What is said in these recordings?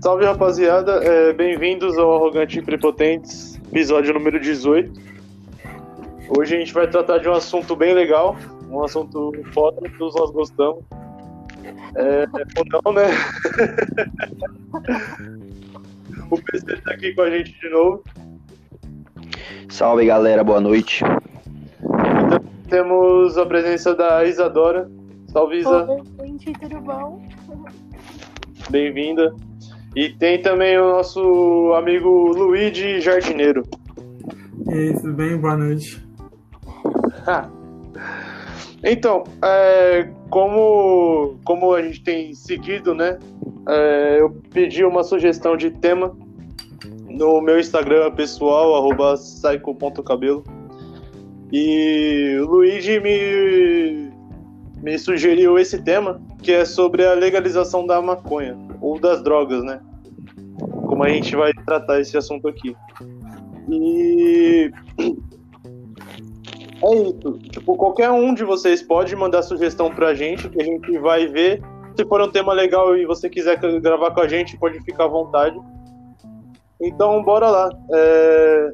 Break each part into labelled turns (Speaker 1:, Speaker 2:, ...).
Speaker 1: Salve rapaziada, é, bem-vindos ao Arrogante e Prepotentes, episódio número 18. Hoje a gente vai tratar de um assunto bem legal, um assunto foda que todos nós gostamos. É, ou não, né? o PC tá aqui com a gente de novo.
Speaker 2: Salve galera, boa noite.
Speaker 1: Então, temos a presença da Isadora. Salve Isa.
Speaker 3: Oi, gente, tudo bom?
Speaker 1: Bem-vinda. E tem também o nosso amigo Luigi Jardineiro.
Speaker 4: E aí, tudo bem? Boa noite.
Speaker 1: então, é, como, como a gente tem seguido, né? É, eu pedi uma sugestão de tema no meu Instagram pessoal, arroba psycho.cabelo. E o Luigi me, me sugeriu esse tema, que é sobre a legalização da maconha, ou das drogas, né? Como a gente vai tratar esse assunto aqui. E é isso. Tipo, qualquer um de vocês pode mandar sugestão pra gente, que a gente vai ver. Se for um tema legal e você quiser gravar com a gente, pode ficar à vontade. Então, bora lá. É...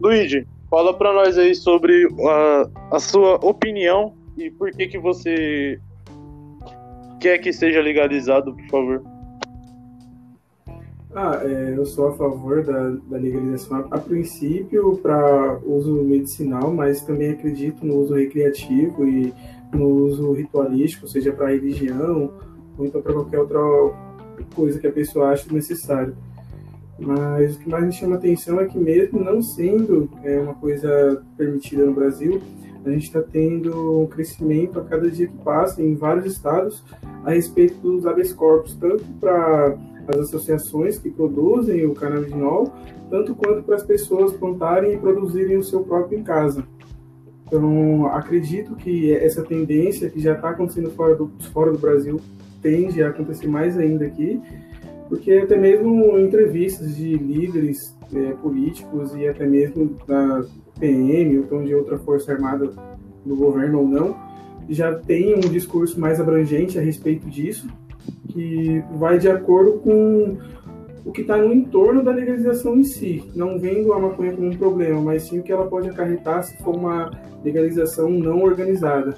Speaker 1: Luigi, fala pra nós aí sobre a, a sua opinião e por que que você quer que seja legalizado, por favor.
Speaker 4: Ah, é, eu sou a favor da, da legalização a, a princípio para uso medicinal, mas também acredito no uso recreativo e no uso ritualístico, seja para religião ou então para qualquer outra coisa que a pessoa ache necessário. Mas o que mais me chama atenção é que mesmo não sendo é, uma coisa permitida no Brasil, a gente está tendo um crescimento a cada dia que passa em vários estados a respeito dos habeas corpus, tanto para as associações que produzem o cannabinol, tanto quanto para as pessoas plantarem e produzirem o seu próprio em casa. Então, acredito que essa tendência que já está acontecendo fora do, fora do Brasil tende a acontecer mais ainda aqui, porque até mesmo entrevistas de líderes é, políticos e até mesmo da PM ou então de outra força armada do governo ou não, já tem um discurso mais abrangente a respeito disso, que vai de acordo com o que está no entorno da legalização em si, não vendo a maconha como um problema, mas sim o que ela pode acarretar se for uma legalização não organizada.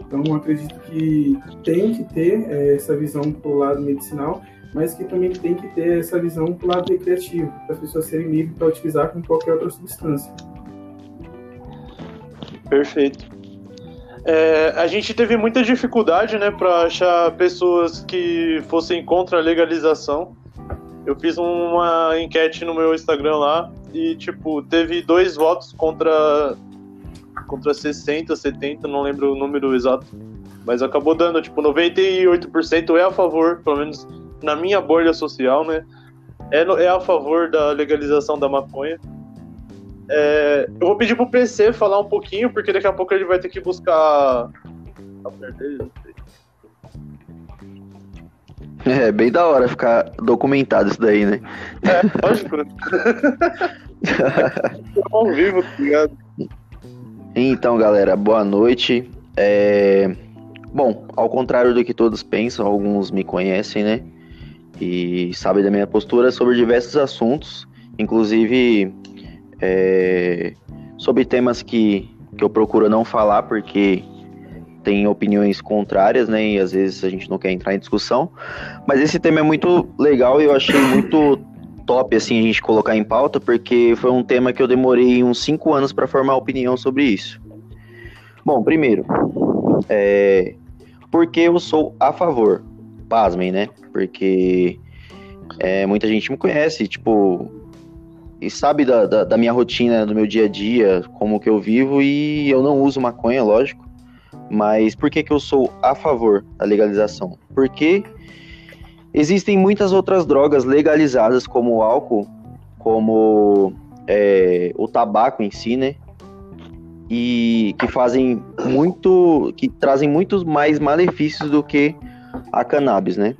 Speaker 4: Então, acredito que tem que ter é, essa visão para o lado medicinal, mas que também tem que ter essa visão para o lado recreativo, para as pessoas serem livres para utilizar com qualquer outra substância.
Speaker 1: Perfeito. É, a gente teve muita dificuldade, né, para achar pessoas que fossem contra a legalização. Eu fiz uma enquete no meu Instagram lá e, tipo, teve dois votos contra contra 60, 70, não lembro o número exato, mas acabou dando, tipo, 98% é a favor, pelo menos na minha bolha social, né, é, é a favor da legalização da maconha. É, eu vou pedir pro PC falar um pouquinho, porque daqui a pouco ele vai ter que buscar.
Speaker 2: É, bem da hora ficar documentado isso daí, né?
Speaker 1: É, lógico. ao vivo, tá ligado?
Speaker 2: Então, galera, boa noite. É... Bom, ao contrário do que todos pensam, alguns me conhecem, né? E sabem da minha postura sobre diversos assuntos, inclusive é, sobre temas que, que eu procuro não falar porque tem opiniões contrárias, né? E às vezes a gente não quer entrar em discussão. Mas esse tema é muito legal e eu achei muito top assim a gente colocar em pauta porque foi um tema que eu demorei uns cinco anos para formar opinião sobre isso. Bom, primeiro, é, porque eu sou a favor, pasmem, né? Porque é, muita gente me conhece, tipo, e sabe da, da, da, minha rotina, do meu dia a dia, como que eu vivo, e eu não uso maconha, lógico. Mas por que, que eu sou a favor da legalização? Porque existem muitas outras drogas legalizadas, como o álcool, como é, o tabaco em si, né? E que fazem muito. que trazem muitos mais malefícios do que a cannabis, né?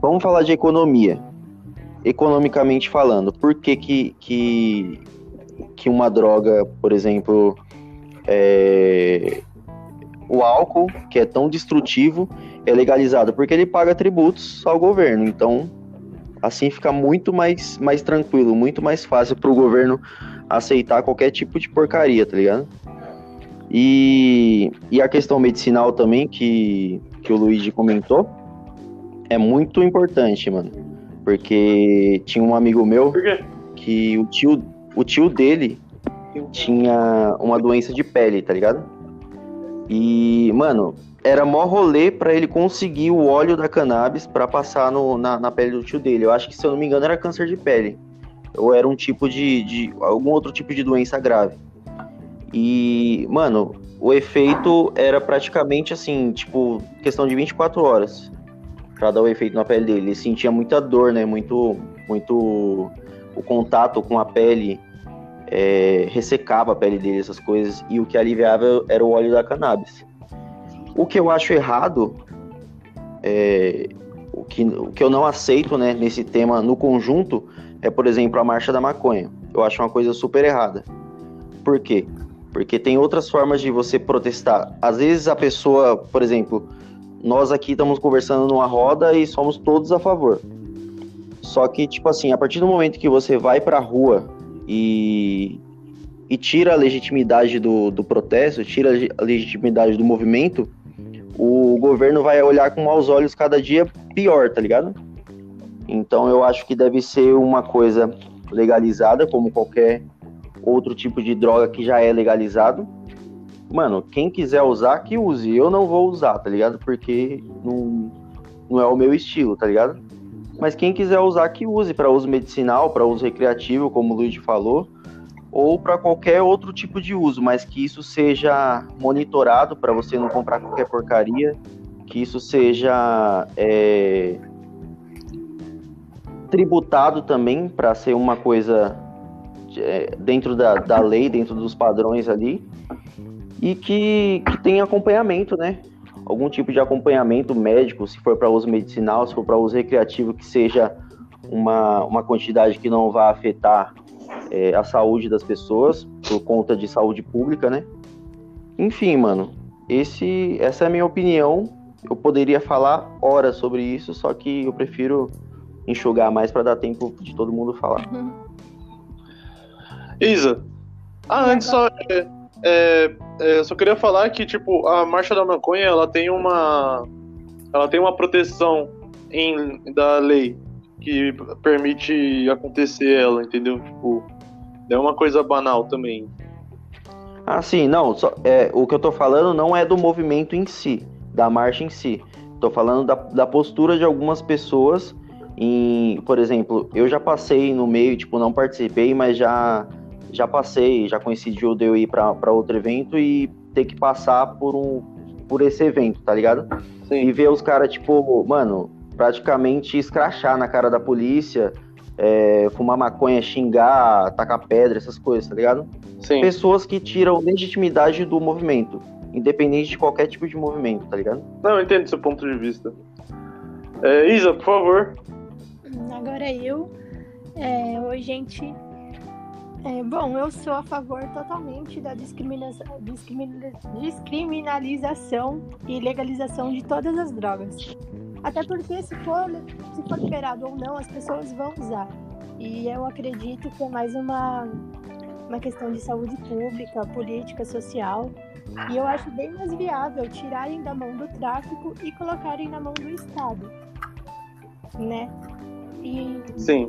Speaker 2: Vamos falar de economia economicamente falando, por que que, que, que uma droga, por exemplo, é, o álcool, que é tão destrutivo, é legalizado? Porque ele paga tributos ao governo. Então, Assim fica muito mais, mais tranquilo, muito mais fácil pro governo aceitar qualquer tipo de porcaria, tá ligado? E, e a questão medicinal também, que, que o Luigi comentou, é muito importante, mano. Porque tinha um amigo meu que o tio, o tio dele tinha uma doença de pele, tá ligado? E, mano, era mó rolê pra ele conseguir o óleo da cannabis para passar no, na, na, pele do tio dele. Eu acho que, se eu não me engano, era câncer de pele. Ou era um tipo de, de. algum outro tipo de doença grave. E, mano, o efeito era praticamente assim, tipo, questão de 24 horas para dar o efeito na pele dele. Ele sentia muita dor, né? Muito, muito o contato com a pele é, ressecava a pele dele, essas coisas, e o que aliviava era o óleo da cannabis. O que eu acho errado, é, o, que, o que eu não aceito né, nesse tema no conjunto, é, por exemplo, a marcha da maconha. Eu acho uma coisa super errada. Por quê? Porque tem outras formas de você protestar. Às vezes a pessoa, por exemplo, nós aqui estamos conversando numa roda e somos todos a favor. Só que, tipo assim, a partir do momento que você vai pra rua e, e tira a legitimidade do, do protesto, tira a legitimidade do movimento, o governo vai olhar com maus olhos cada dia pior, tá ligado? Então eu acho que deve ser uma coisa legalizada, como qualquer outro tipo de droga que já é legalizado. Mano, quem quiser usar, que use. Eu não vou usar, tá ligado? Porque não, não é o meu estilo, tá ligado? Mas quem quiser usar, que use para uso medicinal, para uso recreativo, como o Luiz falou, ou para qualquer outro tipo de uso, mas que isso seja monitorado para você não comprar qualquer porcaria, que isso seja é, tributado também para ser uma coisa é, dentro da, da lei, dentro dos padrões ali, e que, que tenha acompanhamento, né? algum tipo de acompanhamento médico, se for para uso medicinal, se for para uso recreativo, que seja uma, uma quantidade que não vá afetar é, a saúde das pessoas, por conta de saúde pública, né? Enfim, mano, esse, essa é a minha opinião. Eu poderia falar horas sobre isso, só que eu prefiro enxugar mais para dar tempo de todo mundo falar.
Speaker 1: Isa, ah, antes só. É, é, só queria falar que, tipo, a marcha da maconha, ela tem uma. Ela tem uma proteção em, da lei que permite acontecer ela, entendeu? Tipo, é uma coisa banal também.
Speaker 2: Ah, sim, não. Só, é, o que eu tô falando não é do movimento em si, da marcha em si. Tô falando da, da postura de algumas pessoas em, por exemplo, eu já passei no meio, tipo, não participei, mas já já passei, já coincidiu de eu ir para outro evento e ter que passar por um por esse evento, tá ligado? Sim. E ver os caras, tipo, mano, praticamente escrachar na cara da polícia, é, fumar maconha, xingar, tacar pedra, essas coisas, tá ligado? Sim. Pessoas que tiram legitimidade do movimento, independente de qualquer tipo de movimento, tá ligado?
Speaker 1: Não, eu entendo seu ponto de vista. É, Isa, por favor.
Speaker 3: Agora eu. É, oi, gente. É, bom, eu sou a favor totalmente da discriminação, descriminalização e legalização de todas as drogas. Até porque se for, se for liberado ou não, as pessoas vão usar. E eu acredito que é mais uma, uma questão de saúde pública, política, social. E eu acho bem mais viável tirarem da mão do tráfico e colocarem na mão do Estado. Né?
Speaker 1: E, Sim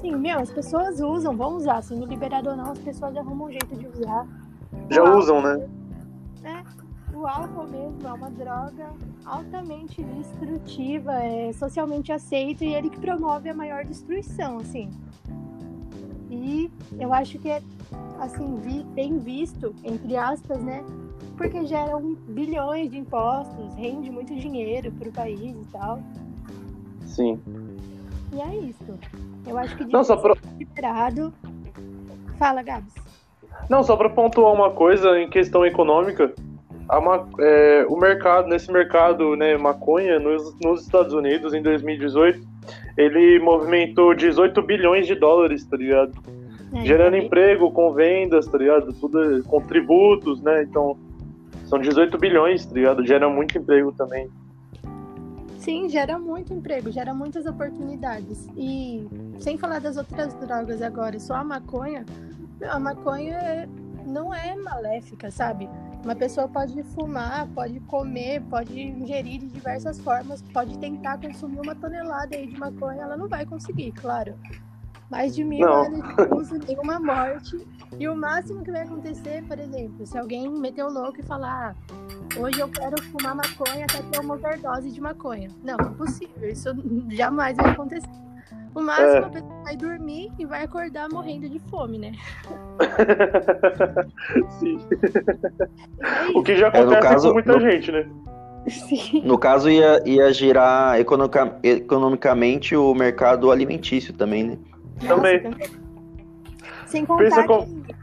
Speaker 3: assim, meu, as pessoas usam, vão usar, sendo liberado ou não, as pessoas arrumam um jeito de usar.
Speaker 1: Já o usam, álcool,
Speaker 3: né? É, o álcool mesmo é uma droga altamente destrutiva, é socialmente aceito e ele que promove a maior destruição, assim. E eu acho que é, assim, vi, bem visto, entre aspas, né? Porque geram bilhões de impostos, rende muito dinheiro para o país e tal.
Speaker 1: Sim.
Speaker 3: E é isso. Eu acho que Não, só pra... liberado. Fala, Gabs.
Speaker 1: Não, só para pontuar uma coisa em questão econômica, a, é, o mercado, nesse mercado, né, maconha, nos, nos Estados Unidos, em 2018, ele movimentou 18 bilhões de dólares, tá ligado? É, Gerando é. emprego com vendas, tá ligado? Tudo com tributos, né? Então, são 18 bilhões, tá ligado? Gera muito emprego também.
Speaker 3: Sim, gera muito emprego, gera muitas oportunidades. E sem falar das outras drogas agora, só a maconha, a maconha não é maléfica, sabe? Uma pessoa pode fumar, pode comer, pode ingerir de diversas formas, pode tentar consumir uma tonelada de maconha, ela não vai conseguir, claro. Mais de mil
Speaker 1: Não.
Speaker 3: anos de uso, nenhuma morte. E o máximo que vai acontecer, por exemplo, se alguém meter o louco e falar, ah, hoje eu quero fumar maconha até ter uma overdose de maconha. Não, impossível, isso jamais vai acontecer. O máximo
Speaker 1: É.
Speaker 3: a pessoa vai dormir e vai acordar morrendo de fome, né?
Speaker 1: Sim.
Speaker 3: É
Speaker 1: O que já
Speaker 2: É, no
Speaker 1: acontece
Speaker 2: caso-
Speaker 1: com muita
Speaker 2: no-
Speaker 1: gente, né?
Speaker 3: Sim.
Speaker 2: No caso, ia, ia girar economica- economicamente o mercado alimentício também, né?
Speaker 1: Também.
Speaker 3: Nossa, Sem
Speaker 1: Pensa
Speaker 3: contar
Speaker 1: com-
Speaker 3: que...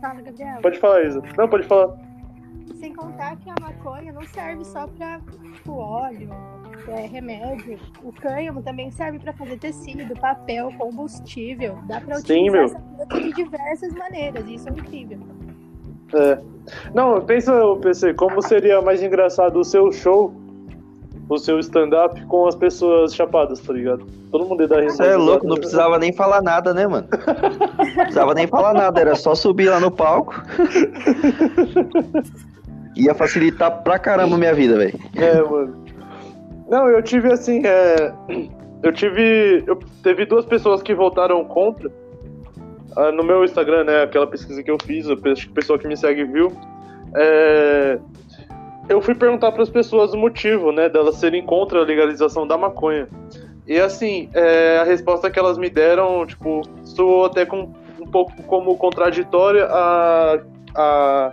Speaker 3: Fala, Gabriel.
Speaker 1: Pode falar, Isa. Não, pode falar.
Speaker 3: Sem contar que a maconha não serve só para o óleo, é, remédio. O cânhamo também serve para fazer tecido, papel, combustível. Dá para
Speaker 1: Sim,
Speaker 3: utilizar planta de diversas maneiras. Isso é incrível.
Speaker 1: É. Não, pensa, PC, como seria mais engraçado o seu show, o seu stand-up com as pessoas chapadas, tá ligado? Todo mundo ia dar
Speaker 2: Você é louco, não precisava nem falar nada, né, mano? Não precisava nem falar nada, era só subir lá no palco. Ia facilitar pra caramba minha vida, velho.
Speaker 1: É, mano. Não, eu tive assim, é... Eu tive. Eu teve duas pessoas que votaram contra. Ah, no meu Instagram, né? Aquela pesquisa que eu fiz, a pe- pessoa que me segue viu. É, Eu fui perguntar para as pessoas o motivo, né, delas serem contra a legalização da maconha. E assim, é, a resposta que elas me deram, tipo, soou até com, um pouco como contraditória a, a,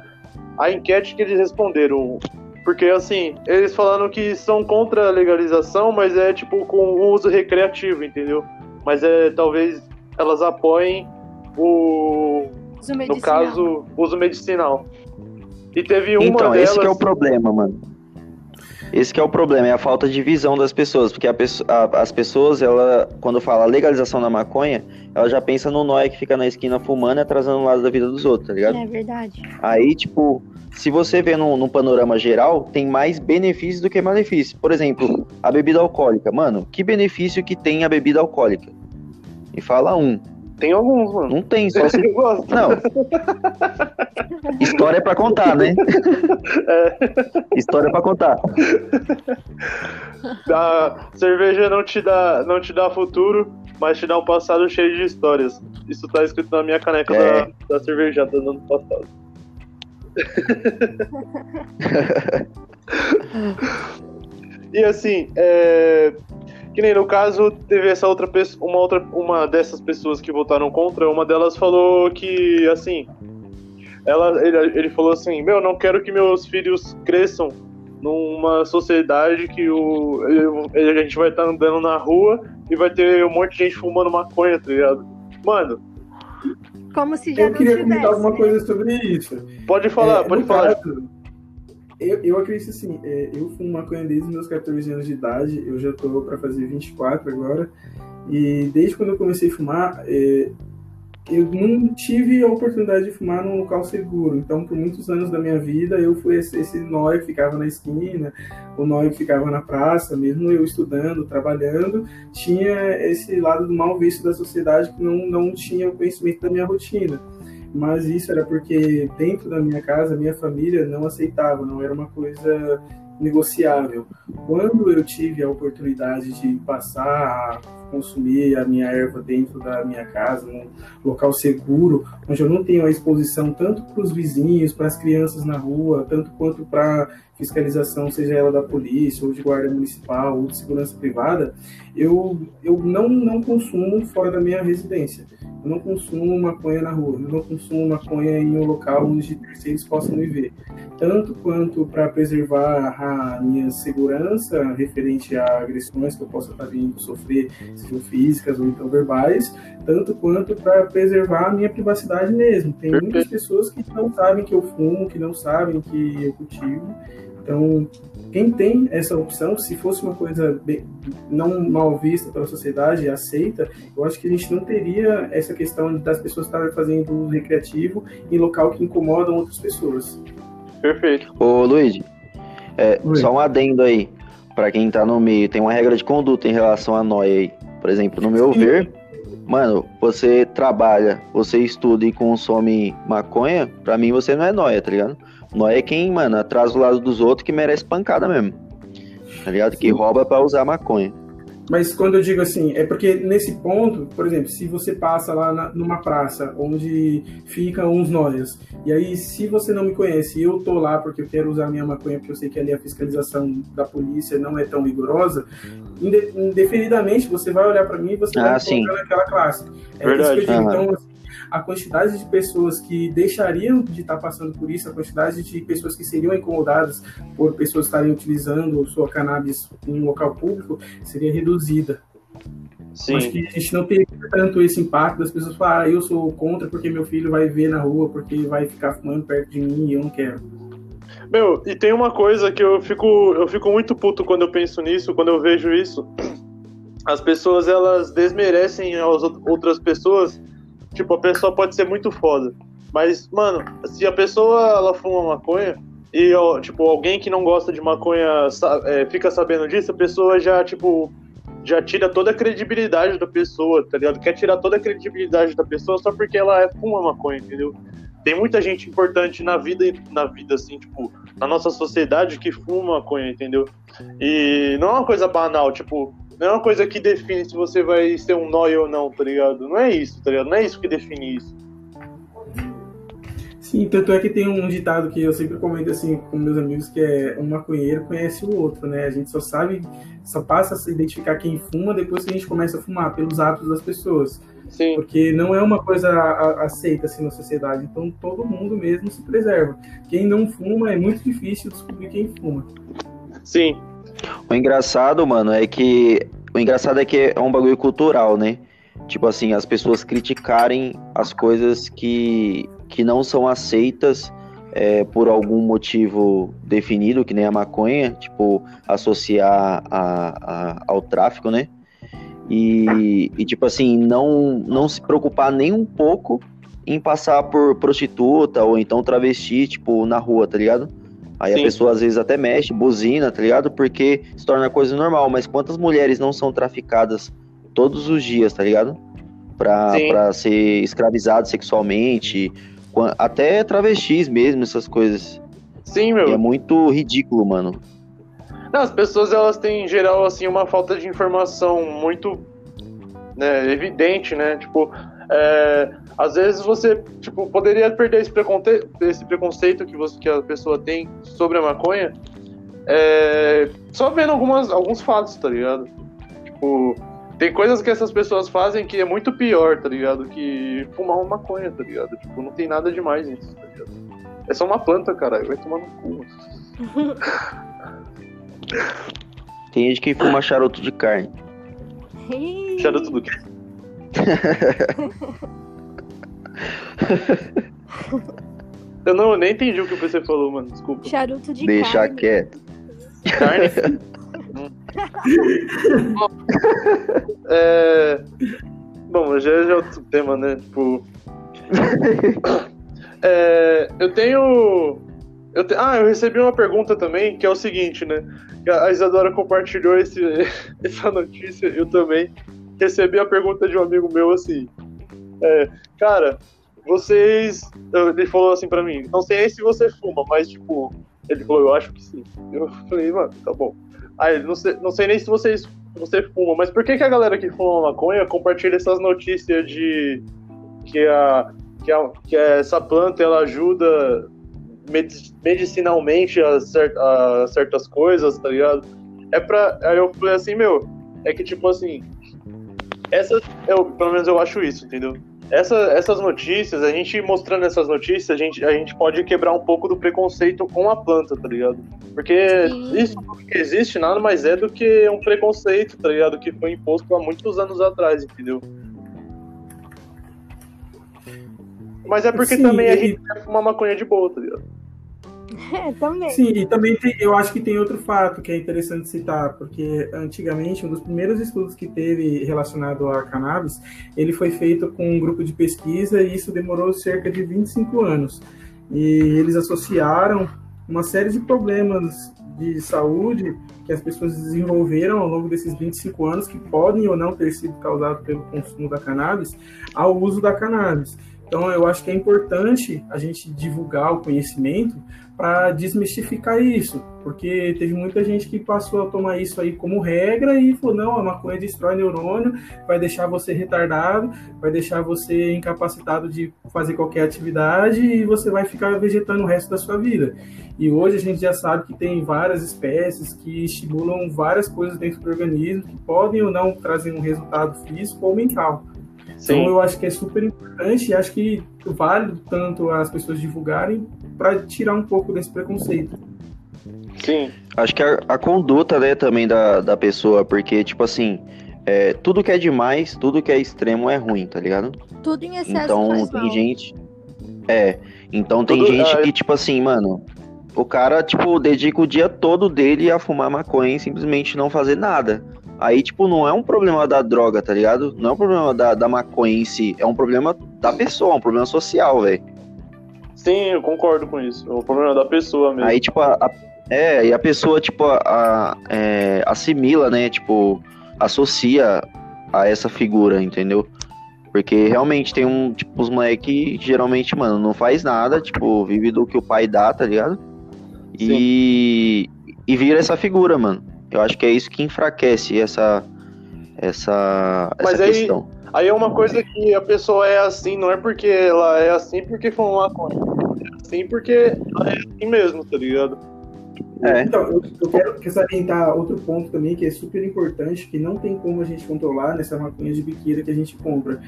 Speaker 1: a enquete que eles responderam. Porque, assim, eles falaram que são contra a legalização, mas é, tipo, com uso recreativo, entendeu? Mas é, talvez elas apoiem o,
Speaker 3: Uso
Speaker 1: no caso, uso medicinal. E teve uma
Speaker 2: Então,
Speaker 1: delas...
Speaker 2: esse que é o problema, mano. Esse que é o problema, é a falta de visão das pessoas, porque a a- as pessoas, ela, quando fala legalização da maconha, ela já pensa no nóia que fica na esquina fumando e atrasando o lado da vida dos outros, tá ligado?
Speaker 3: É verdade.
Speaker 2: Aí, tipo, se você vê num, num panorama geral, tem mais benefícios do que malefícios. Por exemplo, a bebida alcoólica. Mano, que benefício que tem a bebida alcoólica? Me fala um.
Speaker 1: Tem alguns, mano.
Speaker 2: Não tem, só se...
Speaker 1: Eu gosto.
Speaker 2: Não. História é pra contar, né? História é pra contar.
Speaker 1: A cerveja não te, dá, não te dá futuro, mas te dá um passado cheio de histórias. Isso tá escrito na minha caneca
Speaker 2: É.
Speaker 1: da, da cervejada do ano passado. e assim, é, que nem no caso, teve essa outra pessoa, uma outra, uma dessas pessoas que votaram contra, uma delas falou que, assim, ela, ele, ele falou assim, meu, não quero que meus filhos cresçam numa sociedade que o, ele- a gente vai estar andando na rua e vai ter um monte de gente fumando maconha, tá ligado? Mano,
Speaker 3: Como se já
Speaker 4: Eu
Speaker 3: não
Speaker 4: queria
Speaker 3: tivesse.
Speaker 4: comentar alguma
Speaker 3: né?
Speaker 4: coisa sobre isso.
Speaker 1: pode falar,
Speaker 4: É,
Speaker 1: pode falar.
Speaker 4: caso, eu, eu acredito assim, é, eu fumo maconha desde meus 14 anos de idade, eu já tô para fazer 24 agora, e desde quando eu comecei a fumar, é, eu não tive a oportunidade de fumar num local seguro, então por muitos anos da minha vida eu fui esse, esse nóia que ficava na esquina, o nóia que ficava na praça, mesmo eu estudando, trabalhando, tinha esse lado do mal visto da sociedade que não, não tinha o conhecimento da minha rotina mas isso era porque dentro da minha casa, minha família não aceitava, não era uma coisa negociável. Quando eu tive a oportunidade de passar consumir a minha erva dentro da minha casa, num local seguro, onde eu não tenho a exposição tanto para os vizinhos, para as crianças na rua, tanto quanto para fiscalização, seja ela da polícia, ou de guarda municipal, ou de segurança privada, eu, eu não, não consumo fora da minha residência. Eu não consumo maconha na rua, eu não consumo maconha em um local onde terceiros possam me ver. Tanto quanto para preservar a minha segurança referente a agressões que eu possa estar vindo sofrer, sejam físicas ou então verbais, tanto quanto para preservar a minha privacidade mesmo. Tem
Speaker 1: Perfeito.
Speaker 4: muitas pessoas que não sabem que eu fumo, que não sabem que eu cultivo. Então, quem tem essa opção, se fosse uma coisa bem- não mal vista pela sociedade e aceita, eu acho que a gente não teria essa questão das pessoas estarem fazendo uso recreativo em local que incomodam outras pessoas.
Speaker 1: Perfeito.
Speaker 2: Ô, Luiz, é, só um adendo aí. para quem tá no meio, tem uma regra de conduta em relação à noia aí. Por exemplo, no meu ver, mano, você trabalha, você estuda e consome maconha, pra mim você não é noia, tá ligado? Noia é quem, mano, atrasa o lado dos outros que merece pancada mesmo. Tá ligado? Que rouba pra usar maconha.
Speaker 4: Mas quando eu digo assim, é porque nesse ponto, por exemplo, se você passa lá na, numa praça onde ficam uns noias, e aí se você não me conhece e eu tô lá porque eu quero usar minha maconha, porque eu sei que ali a fiscalização da polícia não é tão rigorosa, indefinidamente você vai olhar para mim e você
Speaker 2: ah,
Speaker 4: vai
Speaker 2: sim.
Speaker 4: colocar naquela classe. É
Speaker 1: Verdade.
Speaker 4: isso que eu digo. Então, assim, a quantidade de pessoas que deixariam de estar passando por isso, a quantidade de pessoas que seriam incomodadas por pessoas estarem utilizando sua cannabis em um local público seria reduzida. Acho
Speaker 1: Sim.
Speaker 4: que a gente não teria tanto esse impacto das pessoas falar, ah, eu sou contra porque meu filho vai ver na rua, porque vai ficar fumando perto de mim e eu não quero.
Speaker 1: Meu, e tem uma coisa que eu fico, eu fico muito puto quando eu penso nisso, quando eu vejo isso. As pessoas, elas desmerecem as out- outras pessoas. Tipo, a pessoa pode ser muito foda. Mas, mano, se a pessoa, ela fuma maconha, e, ó, tipo, alguém que não gosta de maconha é, fica sabendo disso, a pessoa já, tipo, já tira toda a credibilidade da pessoa, tá ligado? Quer tirar toda a credibilidade da pessoa só porque ela é, fuma maconha, entendeu? Tem muita gente importante na vida, na vida, assim, tipo, na nossa sociedade que fuma maconha, entendeu? E não é uma coisa banal, tipo, não é uma coisa que define se você vai ser um nóia ou não, tá ligado? Não é isso, tá ligado? Não é isso que define isso.
Speaker 4: Sim, tanto é que tem um ditado que eu sempre comento assim com meus amigos que é um maconheiro conhece o outro, né? A gente só sabe, só passa a se identificar quem fuma depois que a gente começa a fumar, pelos hábitos das pessoas.
Speaker 1: Sim,
Speaker 4: Porque não é uma coisa aceita assim na sociedade, então todo mundo mesmo se preserva. Quem não fuma é muito difícil descobrir quem fuma.
Speaker 1: sim,
Speaker 2: O engraçado, mano, é que. O engraçado é que é um bagulho cultural, né? Tipo assim, as pessoas criticarem as coisas que, que não são aceitas é, por algum motivo definido, que nem a maconha, tipo, associar a, a- ao tráfico, né? E, e, tipo assim, não, não se preocupar nem um pouco em passar por prostituta ou então travesti, tipo, na rua, tá ligado? Aí
Speaker 1: Sim.
Speaker 2: a pessoa às vezes até mexe, buzina, tá ligado? Porque se torna coisa normal. Mas quantas mulheres não são traficadas todos os dias, tá ligado? Pra,
Speaker 1: Sim.
Speaker 2: pra ser escravizadas sexualmente, até travestis mesmo, essas coisas.
Speaker 1: sim,
Speaker 2: E
Speaker 1: meu.
Speaker 2: é muito ridículo, mano.
Speaker 1: Não, as pessoas elas têm em geral assim uma falta de informação muito né, evidente, né? Tipo, é, às vezes você tipo poderia perder esse preconceito, esse preconceito que você que a pessoa tem sobre a maconha, é, só vendo algumas alguns fatos, tá ligado? Tipo, tem coisas que essas pessoas fazem que é muito pior, tá ligado? Que fumar uma maconha, tá ligado? Tipo, não tem nada demais nisso, tá ligado? É só uma planta, caralho, vai tomar no cu.
Speaker 2: Tem gente que fuma charuto de carne.
Speaker 1: Charuto do quê? Eu não, eu nem entendi o que você falou, mano. Desculpa.
Speaker 3: Charuto de
Speaker 2: Deixa
Speaker 3: carne.
Speaker 2: quieto.
Speaker 1: Carne? Bom, é... Bom, já já é outro tema, né? Tipo. É, eu tenho. Eu te... Ah, eu recebi uma pergunta também, que é o seguinte, né? A Isadora compartilhou esse... essa notícia, eu também recebi a pergunta de um amigo meu assim. É, cara, vocês. Ele falou assim pra mim, não sei nem se você fuma, mas tipo, ele falou, eu acho que sim. Eu falei, mano, tá bom. Aí não sei, não sei nem se vocês você fuma, mas por que, que a galera que fuma maconha compartilha essas notícias de que a, que a que essa planta ela ajuda medi- medicinalmente a, cer- a certas coisas, tá ligado? É pra. Aí eu falei assim, meu, é que tipo assim, essas, eu, pelo menos eu acho isso, entendeu? Essa, essas notícias, a gente mostrando essas notícias, a gente, a gente pode quebrar um pouco do preconceito com a planta, tá ligado? Porque
Speaker 3: Sim.
Speaker 1: isso que existe nada mais é do que um preconceito, tá ligado? Que foi imposto há muitos anos atrás, entendeu? Mas é porque
Speaker 4: Sim,
Speaker 1: também a
Speaker 4: e-
Speaker 1: gente quer fumar maconha de boa, tá ligado?
Speaker 3: É, também.
Speaker 4: Sim, e também tem- eu acho que tem outro fato que é interessante citar, porque antigamente um dos primeiros estudos que teve relacionado a cannabis, ele foi feito com um grupo de pesquisa e isso demorou cerca de 25 anos. E eles associaram uma série de problemas de saúde que as pessoas desenvolveram ao longo desses 25 anos, que podem ou não ter sido causados pelo consumo da cannabis, ao uso da cannabis. Então, eu acho que é importante a gente divulgar o conhecimento para desmistificar isso, porque teve muita gente que passou a tomar isso aí como regra e falou: não, a maconha destrói neurônio, vai deixar você retardado, vai deixar você incapacitado de fazer qualquer atividade e você vai ficar vegetando o resto da sua vida. E hoje a gente já sabe que tem várias espécies que estimulam várias coisas dentro do organismo que podem ou não trazer um resultado físico ou mental. Sim. Então eu acho que é super importante e acho que vale tanto as pessoas divulgarem para tirar um pouco desse preconceito.
Speaker 2: Sim. Acho que a, a conduta, né, também da, da pessoa, porque, tipo assim, é, tudo que é demais, tudo que é extremo é ruim, tá ligado?
Speaker 3: Tudo em excesso
Speaker 2: Então
Speaker 3: faz
Speaker 2: tem
Speaker 3: mal.
Speaker 2: gente. É. Então tem
Speaker 1: Tudo-
Speaker 2: gente
Speaker 1: ah,
Speaker 2: que, tipo assim, mano, o cara, tipo, dedica o dia todo dele a fumar maconha e simplesmente não fazer nada. Aí, tipo, não é um problema da droga, tá ligado? Não é um problema da, da maconha em si, é um problema da pessoa, um problema social, velho.
Speaker 1: Sim, eu concordo com isso. É o problema da pessoa mesmo.
Speaker 2: Aí, tipo, a, a- é, e a pessoa, tipo, a, a- é, assimila, né? Tipo, associa a essa figura, entendeu? Porque realmente tem um, tipo, os moleque que geralmente, mano, não faz nada, tipo, vive do que o pai dá, tá ligado? E, e vira essa figura, mano. Eu acho que é isso que enfraquece essa, essa,
Speaker 1: Mas
Speaker 2: essa
Speaker 1: aí-
Speaker 2: questão.
Speaker 1: Aí é uma coisa que a pessoa é assim, não é porque ela é assim porque foi uma maconha. Assim porque ela é assim mesmo, tá ligado?
Speaker 2: É.
Speaker 4: Então, eu, eu quero, quero salientar outro ponto também que é super importante, que não tem como a gente controlar nessa maconha de biqueira que a gente compra.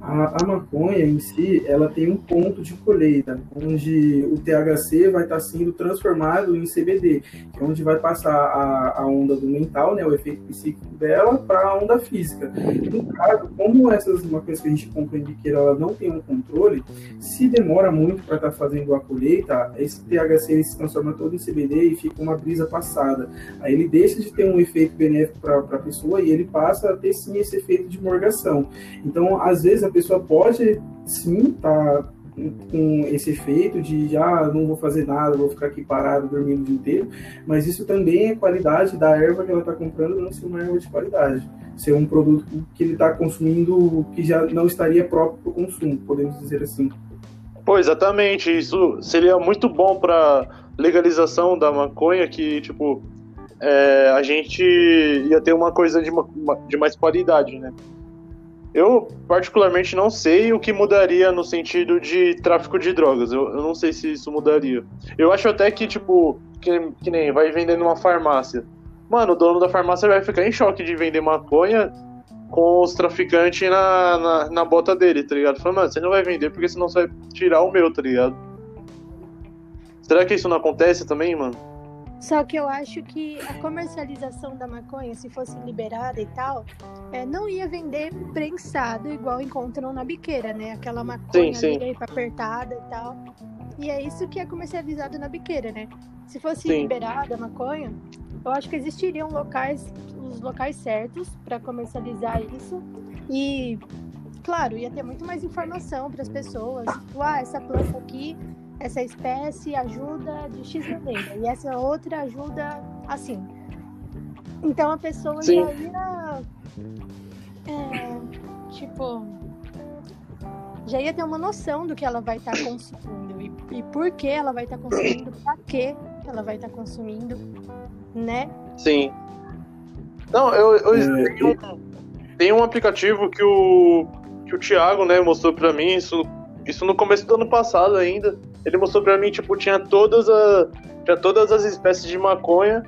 Speaker 4: A, a maconha em si, ela tem um ponto de colheita, onde o THC vai estar sendo transformado em CBD, que é onde vai passar a, a onda do mental, né, o efeito psíquico dela, para a onda física. No caso, como essas maconhas que a gente compra em biqueira, ela não tem um controle, se demora muito para estar fazendo a colheita, esse THC se transforma todo em CBD e fica uma brisa passada. Aí ele deixa de ter um efeito benéfico para a pessoa e ele passa a ter sim esse efeito de morgação. Então, às vezes, a pessoa pode sim estar com esse efeito de ah, não vou fazer nada, vou ficar aqui parado dormindo o dia inteiro, mas isso também é qualidade da erva que ela está comprando, não ser uma erva de qualidade, ser um produto que ele está consumindo que já não estaria próprio para o consumo, podemos dizer assim.
Speaker 1: Pô, exatamente. Isso seria muito bom pra legalização da maconha, que, tipo, é, a gente ia ter uma coisa de, ma- ma- de mais qualidade, né? Eu, particularmente, não sei o que mudaria no sentido de tráfico de drogas. Eu, eu não sei se isso mudaria. Eu acho até que, tipo, que, que nem vai vender numa farmácia. Mano, o dono da farmácia vai ficar em choque de vender maconha com os traficantes na, na, na bota dele, tá ligado? Falando, mano, você não vai vender porque senão você vai tirar o meu, tá ligado? Será que isso não acontece também, mano?
Speaker 3: Só que eu acho que a comercialização da maconha, se fosse liberada e tal, é, não ia vender prensado igual encontram na biqueira, né? Aquela maconha
Speaker 1: Sim, sim.
Speaker 3: ali apertada e tal. E é isso que é comercializado na biqueira, né? Se fosse
Speaker 1: Sim.
Speaker 3: liberada a maconha, eu acho que existiriam locais, os locais certos para comercializar isso. E, claro, ia ter muito mais informação para as pessoas. Tipo, ah, essa planta aqui essa espécie ajuda de X maneira e essa outra ajuda assim. Então a pessoa
Speaker 1: Sim.
Speaker 3: já ia. é, tipo. Já ia ter uma noção do que ela vai estar consumindo e, e por que ela vai estar consumindo, pra que ela vai estar consumindo, né?
Speaker 1: Sim. Não, eu, eu
Speaker 4: É,
Speaker 1: tem, um, tem um aplicativo que o que o Thiago, né, mostrou pra mim isso isso no começo do ano passado ainda. Ele mostrou pra mim tipo tinha todas a tinha todas as espécies de maconha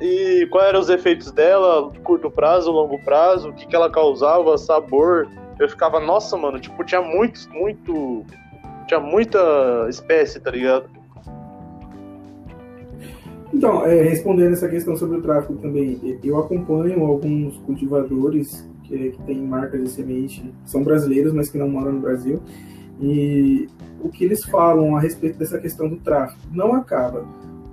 Speaker 1: e quais eram os efeitos dela, curto prazo, longo prazo, o que que ela causava, sabor. Eu ficava, nossa, mano, tipo tinha muitos, muito tinha muita espécie, tá ligado?
Speaker 4: Então, é, respondendo essa questão sobre o tráfico também, eu acompanho alguns cultivadores que, que têm marcas de semente, são brasileiros, mas que não moram no Brasil, e o que eles falam a respeito dessa questão do tráfico não acaba,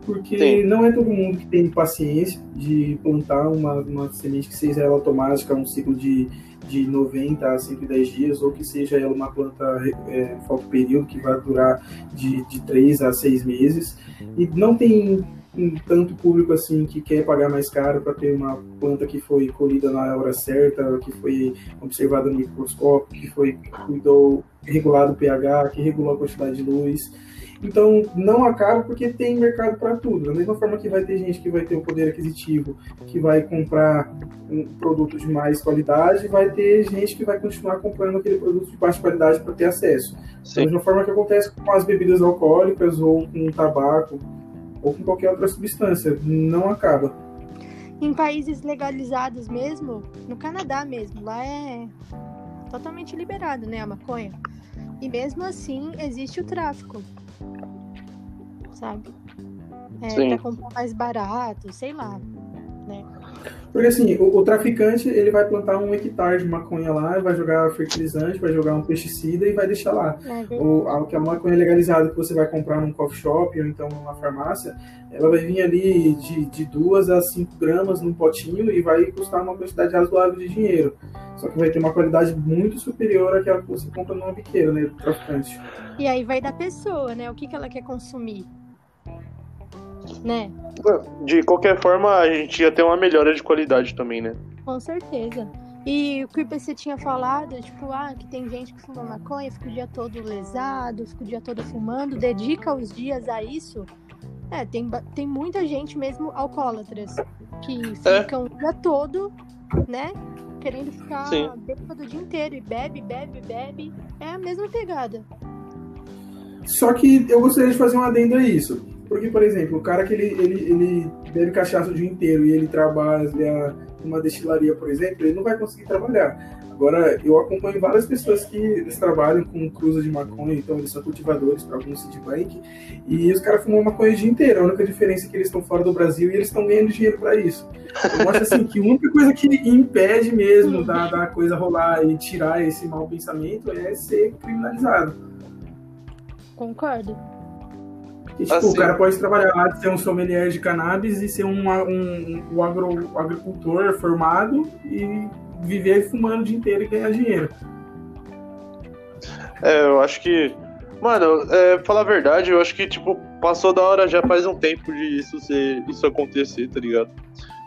Speaker 4: porque
Speaker 1: Sim.
Speaker 4: não é todo mundo que tem paciência de plantar uma, uma semente que seja ela automática, um ciclo de, de 90 a 110 dias, ou que seja ela uma planta é, foco período que vai durar de, de 3 a 6 meses, e não tem um tanto público assim que quer pagar mais caro para ter uma planta que foi colhida na hora certa, que foi observada no microscópio, que foi cuidou, regulado o pH, que regulou a quantidade de luz. Então, não acaba porque tem mercado para tudo. Da mesma forma que vai ter gente que vai ter o poder aquisitivo, que vai comprar um produto de mais qualidade, vai ter gente que vai continuar comprando aquele produto de baixa qualidade para ter acesso. Sim. Da mesma forma que acontece com as bebidas alcoólicas ou com o tabaco ou com qualquer outra substância. Não acaba.
Speaker 3: Em países legalizados mesmo, no Canadá mesmo, lá é totalmente liberado, né, a maconha. E mesmo assim existe o tráfico sabe? É, Sim. pra comprar mais barato, sei lá?
Speaker 4: Porque assim, o, o, traficante ele vai plantar um hectare de maconha lá, vai jogar fertilizante, vai jogar um pesticida e vai deixar lá. Ou a, que a maconha legalizada que você vai comprar num coffee shop ou então numa farmácia, ela vai vir ali de, de 2 a 5 gramas num potinho e vai custar uma quantidade razoável de dinheiro. Só que vai ter uma qualidade muito superior àquela que você compra numa biqueira, né, do traficante.
Speaker 3: E aí vai da pessoa, né, o que, que ela quer consumir né?
Speaker 1: De qualquer forma, a gente ia ter uma melhora de qualidade também, né?
Speaker 3: Com certeza. E o que você tinha falado, tipo, ah, que tem gente que fuma maconha, fica o dia todo lesado, fica o dia todo fumando, dedica os dias a isso. É, tem, tem muita gente mesmo alcoólatras que é. ficam é. o dia todo, né? Querendo ficar bêbado o dia inteiro e bebe, bebe, bebe. É a mesma pegada.
Speaker 4: Só que eu gostaria de fazer um adendo a isso. Porque, por exemplo, o cara que ele, ele, ele bebe cachaça o dia inteiro e ele trabalha numa destilaria, por exemplo, ele não vai conseguir trabalhar. Agora, eu acompanho várias pessoas que eles trabalham com cruza de maconha, então eles são cultivadores para algum Citibank, e os caras fumam maconha o dia inteiro. A única diferença é que eles estão fora do Brasil e eles estão ganhando dinheiro para isso. Eu acho assim que a única coisa que impede mesmo da, da coisa rolar e tirar esse mau pensamento é ser criminalizado.
Speaker 3: Concordo.
Speaker 4: E, tipo, assim. o cara pode trabalhar lá de ser um sommelier de cannabis e ser um, um, um agro, agricultor formado e viver fumando o dia inteiro e ganhar dinheiro.
Speaker 1: É, eu acho que. Mano, é, falar a verdade, eu acho que, tipo, passou da hora já faz um tempo de isso, ser, isso acontecer, tá ligado?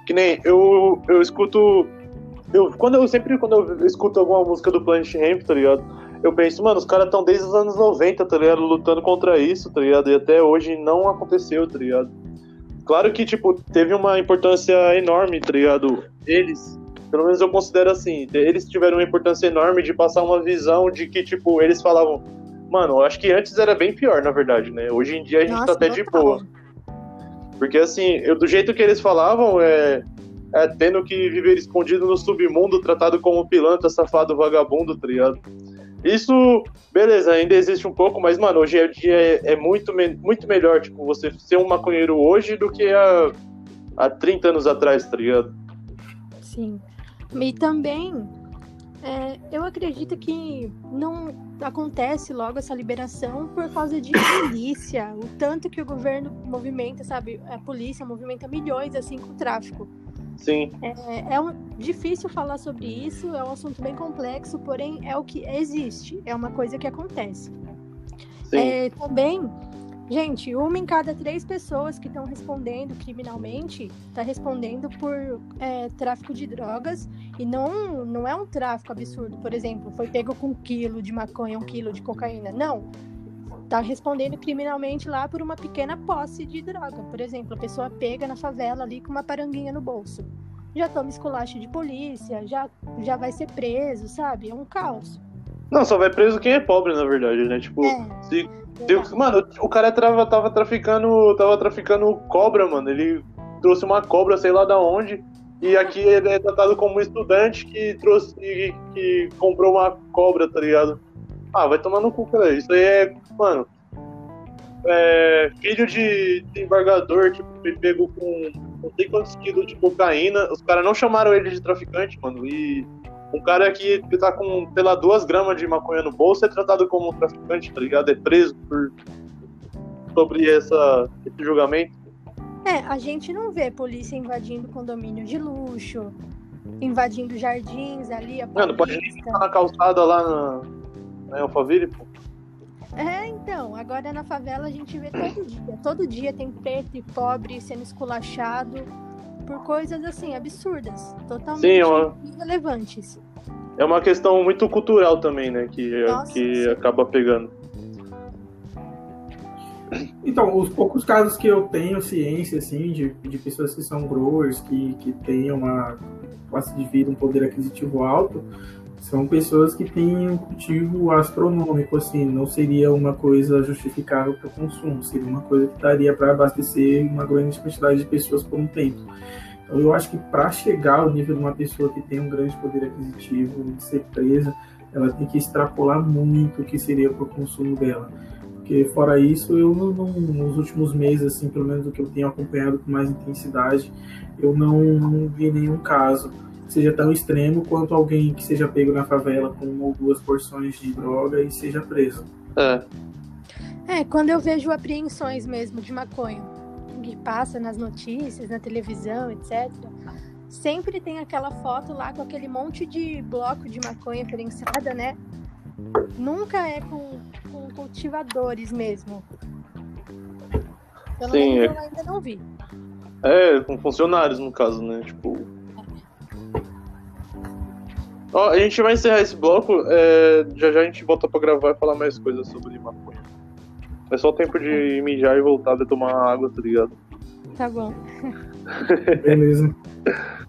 Speaker 1: Que nem eu, eu escuto. Eu, quando eu sempre quando eu escuto alguma música do Planet Ramp, tá ligado? Eu penso, mano, os caras estão desde os anos 90, tá ligado? Lutando contra isso, tá ligado? E até hoje não aconteceu, tá ligado? Claro que, tipo, teve uma importância enorme, tá ligado? Eles, pelo menos eu considero assim, eles tiveram uma importância enorme de passar uma visão de que, tipo, eles falavam, mano, eu acho que antes era bem pior, na verdade, né? Hoje em dia a gente Nossa, tá até de boa. Porque, assim, eu, do jeito que eles falavam, é, é tendo que viver escondido no submundo, tratado como pilantra, safado, vagabundo, tá ligado? Isso, beleza, ainda existe um pouco, mas, mano, hoje em dia é, é muito, me, muito melhor, tipo, você ser um maconheiro hoje do que há, há 30 anos atrás, tá ligado?
Speaker 3: Sim. E também, é, eu acredito que não acontece logo essa liberação por causa de polícia. o tanto que o governo movimenta, sabe? A polícia movimenta milhões, assim, com o tráfico.
Speaker 1: Sim.
Speaker 3: É, é um, difícil falar sobre isso, é um assunto bem complexo, porém é o que existe, é uma coisa que acontece. Sim. É, também, gente, uma em cada três pessoas que estão respondendo criminalmente está respondendo por é, tráfico de drogas e não, não é um tráfico absurdo. Por exemplo, foi pego com um quilo de maconha, um quilo de cocaína. Não tá respondendo criminalmente lá por uma pequena posse de droga. Por exemplo, a pessoa pega na favela ali com uma paranguinha no bolso. Já toma esculacho de polícia, já, já vai ser preso, sabe? É um caos.
Speaker 1: Não, só vai preso quem é pobre, na verdade, né? Tipo, é, se, se, mano, o cara tava, tava traficando. Tava traficando cobra, mano. Ele trouxe uma cobra, sei lá da onde. E aqui ele é tratado como um estudante que trouxe. que, que comprou uma cobra, tá ligado? Ah, vai tomar no cu, cara. Isso aí é, mano. É, filho de, embargador, tipo, foi pego com não sei quantos quilos de cocaína. Os caras não chamaram ele de traficante, mano. E um cara que, tá com, sei lá, duas gramas de maconha no bolso é tratado como um traficante, tá ligado? É preso por sobre essa, esse julgamento.
Speaker 3: É, a gente não vê polícia invadindo condomínio de luxo, invadindo jardins ali. A
Speaker 1: Mano, pode nem ficar na calçada lá na, né, Alphaville, pô.
Speaker 3: É, então, agora na favela a gente vê todo dia. Todo dia tem preto e pobre sendo esculachado por coisas assim, absurdas. Totalmente
Speaker 1: Sim, é uma-
Speaker 3: irrelevantes.
Speaker 1: É uma questão muito cultural também, né? Que,
Speaker 3: Nossa,
Speaker 1: que
Speaker 3: sim.
Speaker 1: acaba pegando.
Speaker 4: Então, os poucos casos que eu tenho ciência, assim, de, de pessoas que são growers, que, que têm uma classe de vida, um poder aquisitivo alto, são pessoas que têm um cultivo astronômico, assim, não seria uma coisa justificável para o consumo, seria uma coisa que daria para abastecer uma grande quantidade de pessoas por um tempo. Então, eu acho que para chegar ao nível de uma pessoa que tem um grande poder aquisitivo de ser presa, ela tem que extrapolar muito o que seria para o consumo dela. Porque fora isso, eu não, não- nos últimos meses, assim, pelo menos do que eu tenho acompanhado com mais intensidade, eu não, não vi nenhum caso que seja tão extremo quanto alguém que seja pego na favela com uma ou duas porções de droga e seja preso.
Speaker 1: É,
Speaker 3: É, quando eu vejo apreensões mesmo de maconha, que passa nas notícias, na televisão, etc. Sempre tem aquela foto lá com aquele monte de bloco de maconha prensada, né? Nunca é com, com cultivadores mesmo. Pelo
Speaker 1: Sim,
Speaker 3: menos
Speaker 1: é.
Speaker 3: eu ainda não vi.
Speaker 1: é, com funcionários no caso, né? Tipo. Ó, a gente vai encerrar esse bloco. é, já já a gente volta pra gravar e falar mais coisas sobre maconha. É só o tempo de mijar e voltar e tomar água, tá ligado?
Speaker 3: Tá bom.
Speaker 4: Beleza.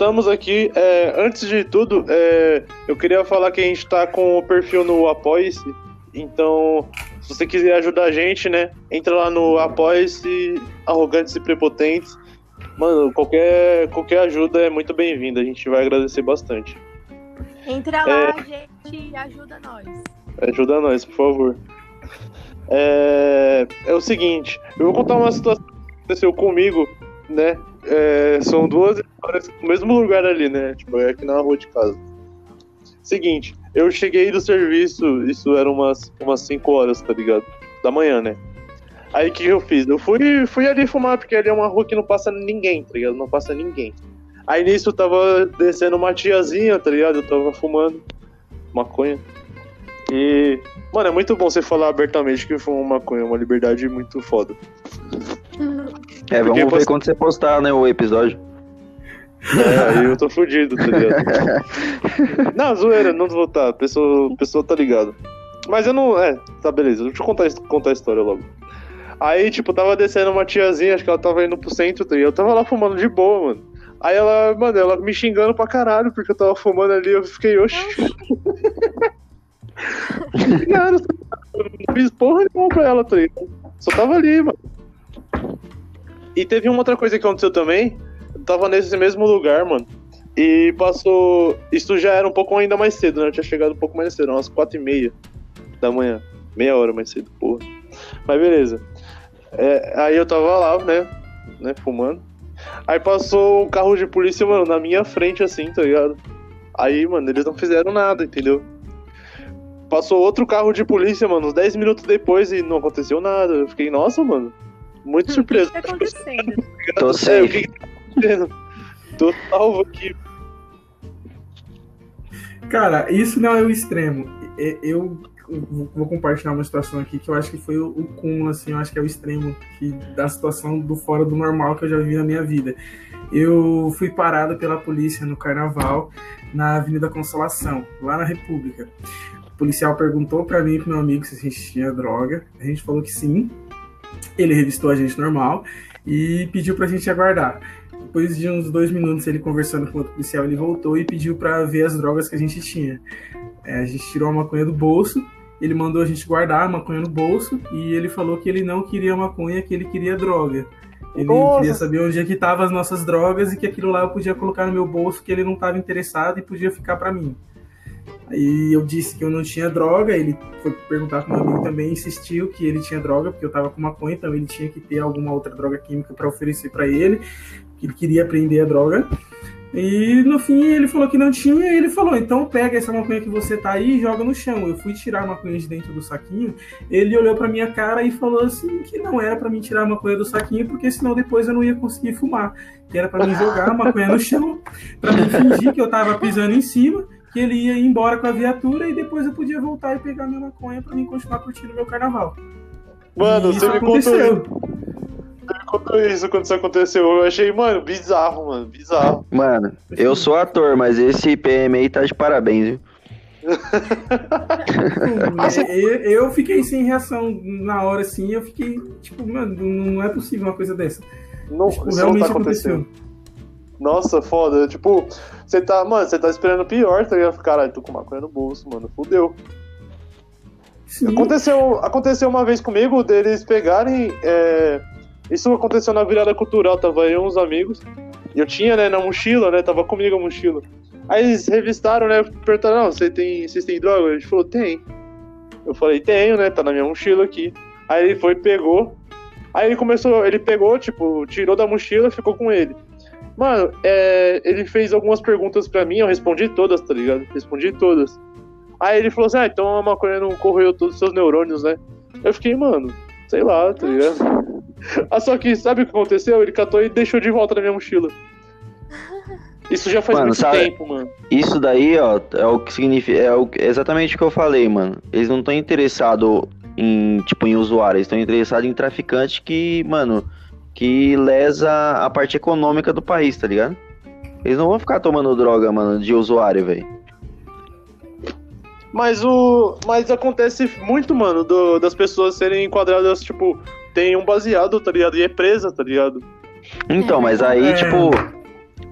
Speaker 1: Voltamos aqui. é, antes de tudo, é, eu queria falar que a gente tá com o perfil no Apoie-se. Então, se você quiser ajudar a gente, né? Entra lá no Apoie-se, Arrogantes e Prepotentes. Mano, qualquer, qualquer ajuda é muito bem-vinda. A gente vai agradecer bastante.
Speaker 3: Entra lá, gente, e ajuda nós.
Speaker 1: Ajuda nós, por favor. É, é o seguinte, eu vou contar uma situação que aconteceu comigo, né? É, são duas histórias no mesmo lugar ali, né? Tipo, é aqui na rua de casa. Seguinte, eu cheguei do serviço, isso era umas, umas 5 horas, tá ligado? Da manhã, né? Aí o que, eu fiz? Eu fui, fui ali fumar, porque ali é uma rua que não passa ninguém, tá ligado? Não passa ninguém. Aí nisso tava descendo uma tiazinha, tá ligado? Eu tava fumando maconha. E, mano, é muito bom você falar abertamente que fuma maconha, é uma liberdade muito foda.
Speaker 2: É, vamos
Speaker 1: Porque
Speaker 2: ver quando você postar, né, o episódio.
Speaker 1: É, aí eu tô fudido, tá ligado? não, zoeira, não vou tá. Pessoa, pessoa tá ligado. Mas eu não. É, tá, beleza. Deixa eu contar, contar a história logo. Aí, tipo, tava descendo uma tiazinha, acho que ela tava indo pro centro, tá ligado? Eu tava lá fumando de boa, mano. Aí ela, mano, ela me xingando pra caralho, porque eu tava fumando ali, eu fiquei, oxi. Cara, eu não fiz porra nenhuma pra ela, tá ligado? Só tava ali, mano. E teve uma outra coisa que aconteceu também. Eu tava nesse mesmo lugar, mano. E passou. Isso já era um pouco ainda mais cedo, né? Eu tinha chegado um pouco mais cedo, umas quatro e meia da manhã. Meia hora mais cedo, porra. Mas beleza. É, aí eu tava lá, né? né? Fumando. Aí passou um carro de polícia, mano, na minha frente, assim, tá ligado? Aí, mano, eles não fizeram nada, entendeu? Passou outro carro de polícia, mano, uns 10 minutos depois e não aconteceu nada. Eu fiquei, nossa, mano, muito surpreso.
Speaker 3: O que tá acontecendo?
Speaker 2: Tô
Speaker 1: É, o que tá acontecendo? Tô salvo aqui.
Speaker 4: Cara, isso não é o extremo. Eu vou compartilhar uma situação aqui que eu acho que foi o cúmulo, assim, eu acho que é o extremo que, da situação do fora do normal que eu já vi na minha vida. Eu fui parado pela polícia no carnaval na Avenida Consolação, lá na República. O policial perguntou pra mim e pro meu amigo se a gente tinha droga. A gente falou que sim. Ele revistou a gente normal e pediu pra gente aguardar. Depois de uns dois minutos ele conversando com outro policial, ele voltou e pediu pra ver as drogas que a gente tinha. É, a gente tirou a maconha do bolso, ele mandou a gente guardar a maconha no bolso e ele falou que ele não queria maconha, que ele queria droga. Ele
Speaker 1: Nossa.
Speaker 4: queria saber onde é que estavam as nossas drogas e que aquilo lá eu podia colocar no meu bolso, que ele não estava interessado e podia ficar pra mim. Aí eu disse que eu não tinha droga, ele foi perguntar pro meu amigo também, insistiu que ele tinha droga, porque eu tava com maconha, então ele tinha que ter alguma outra droga química para oferecer para ele, que ele queria aprender a droga. E no fim ele falou que não tinha, e ele falou: então pega essa maconha que você tá aí e joga no chão. Eu fui tirar a maconha de dentro do saquinho, ele olhou pra minha cara e falou assim: que não era para mim tirar a maconha do saquinho, porque senão depois eu não ia conseguir fumar. Que era para mim jogar a maconha no chão, para mim fingir que eu tava pisando em cima, que ele ia ir embora com a viatura e depois eu podia voltar e pegar minha maconha para mim continuar curtindo meu carnaval.
Speaker 1: Mano,
Speaker 4: E
Speaker 1: você
Speaker 4: isso
Speaker 1: me contou
Speaker 4: aconteceu.
Speaker 1: Você me contou isso quando isso aconteceu. Eu achei, mano, bizarro, mano, bizarro.
Speaker 2: Mano, eu sou ator, mas esse PM aí tá de parabéns, viu?
Speaker 4: eu, eu fiquei sem reação na hora assim, eu fiquei tipo, mano, não é possível uma coisa dessa.
Speaker 1: Não,
Speaker 4: Tipo,
Speaker 1: isso não
Speaker 4: realmente
Speaker 1: tá acontecendo.
Speaker 4: aconteceu.
Speaker 1: Nossa, foda. Tipo, você tá, mano, você tá esperando pior, tá ligado? Caralho, tô com maconha no bolso, mano. Fudeu.
Speaker 4: Sim.
Speaker 1: Aconteceu, aconteceu uma vez comigo deles pegarem. é, Isso aconteceu na virada cultural, tava eu e uns amigos. E eu tinha, né, na mochila, né? Tava comigo a mochila. Aí eles revistaram, né? Perguntaram, não, você tem, vocês têm droga? A gente falou, tem. Eu falei, tenho, né? Tá na minha mochila aqui. Aí ele foi, pegou. Aí ele começou, ele pegou, tipo, tirou da mochila e ficou com ele. Mano, é, ele fez algumas perguntas pra mim, eu respondi todas, tá ligado? Respondi todas. Aí ele falou assim, ah, então a maconha não corroeu todos os seus neurônios, né? Eu fiquei, mano, sei lá, tá ligado? Ah, só que sabe o que aconteceu? Ele catou e deixou de volta na minha mochila. Isso já faz
Speaker 2: Mano,
Speaker 1: muito
Speaker 2: sabe-
Speaker 1: tempo, mano.
Speaker 2: Isso daí, ó, é o que significa. É o- é exatamente o que eu falei, mano. Eles não estão interessados em, tipo, em usuário, eles estão interessados em traficante que, mano, que lesa a parte econômica do país, tá ligado? Eles não vão ficar tomando droga, mano, de usuário, velho.
Speaker 1: Mas o. Mas acontece muito, mano, do- das pessoas serem enquadradas, tipo, tem um baseado, tá ligado? E é presa, tá ligado?
Speaker 2: Então, mas aí,
Speaker 4: É.
Speaker 2: tipo,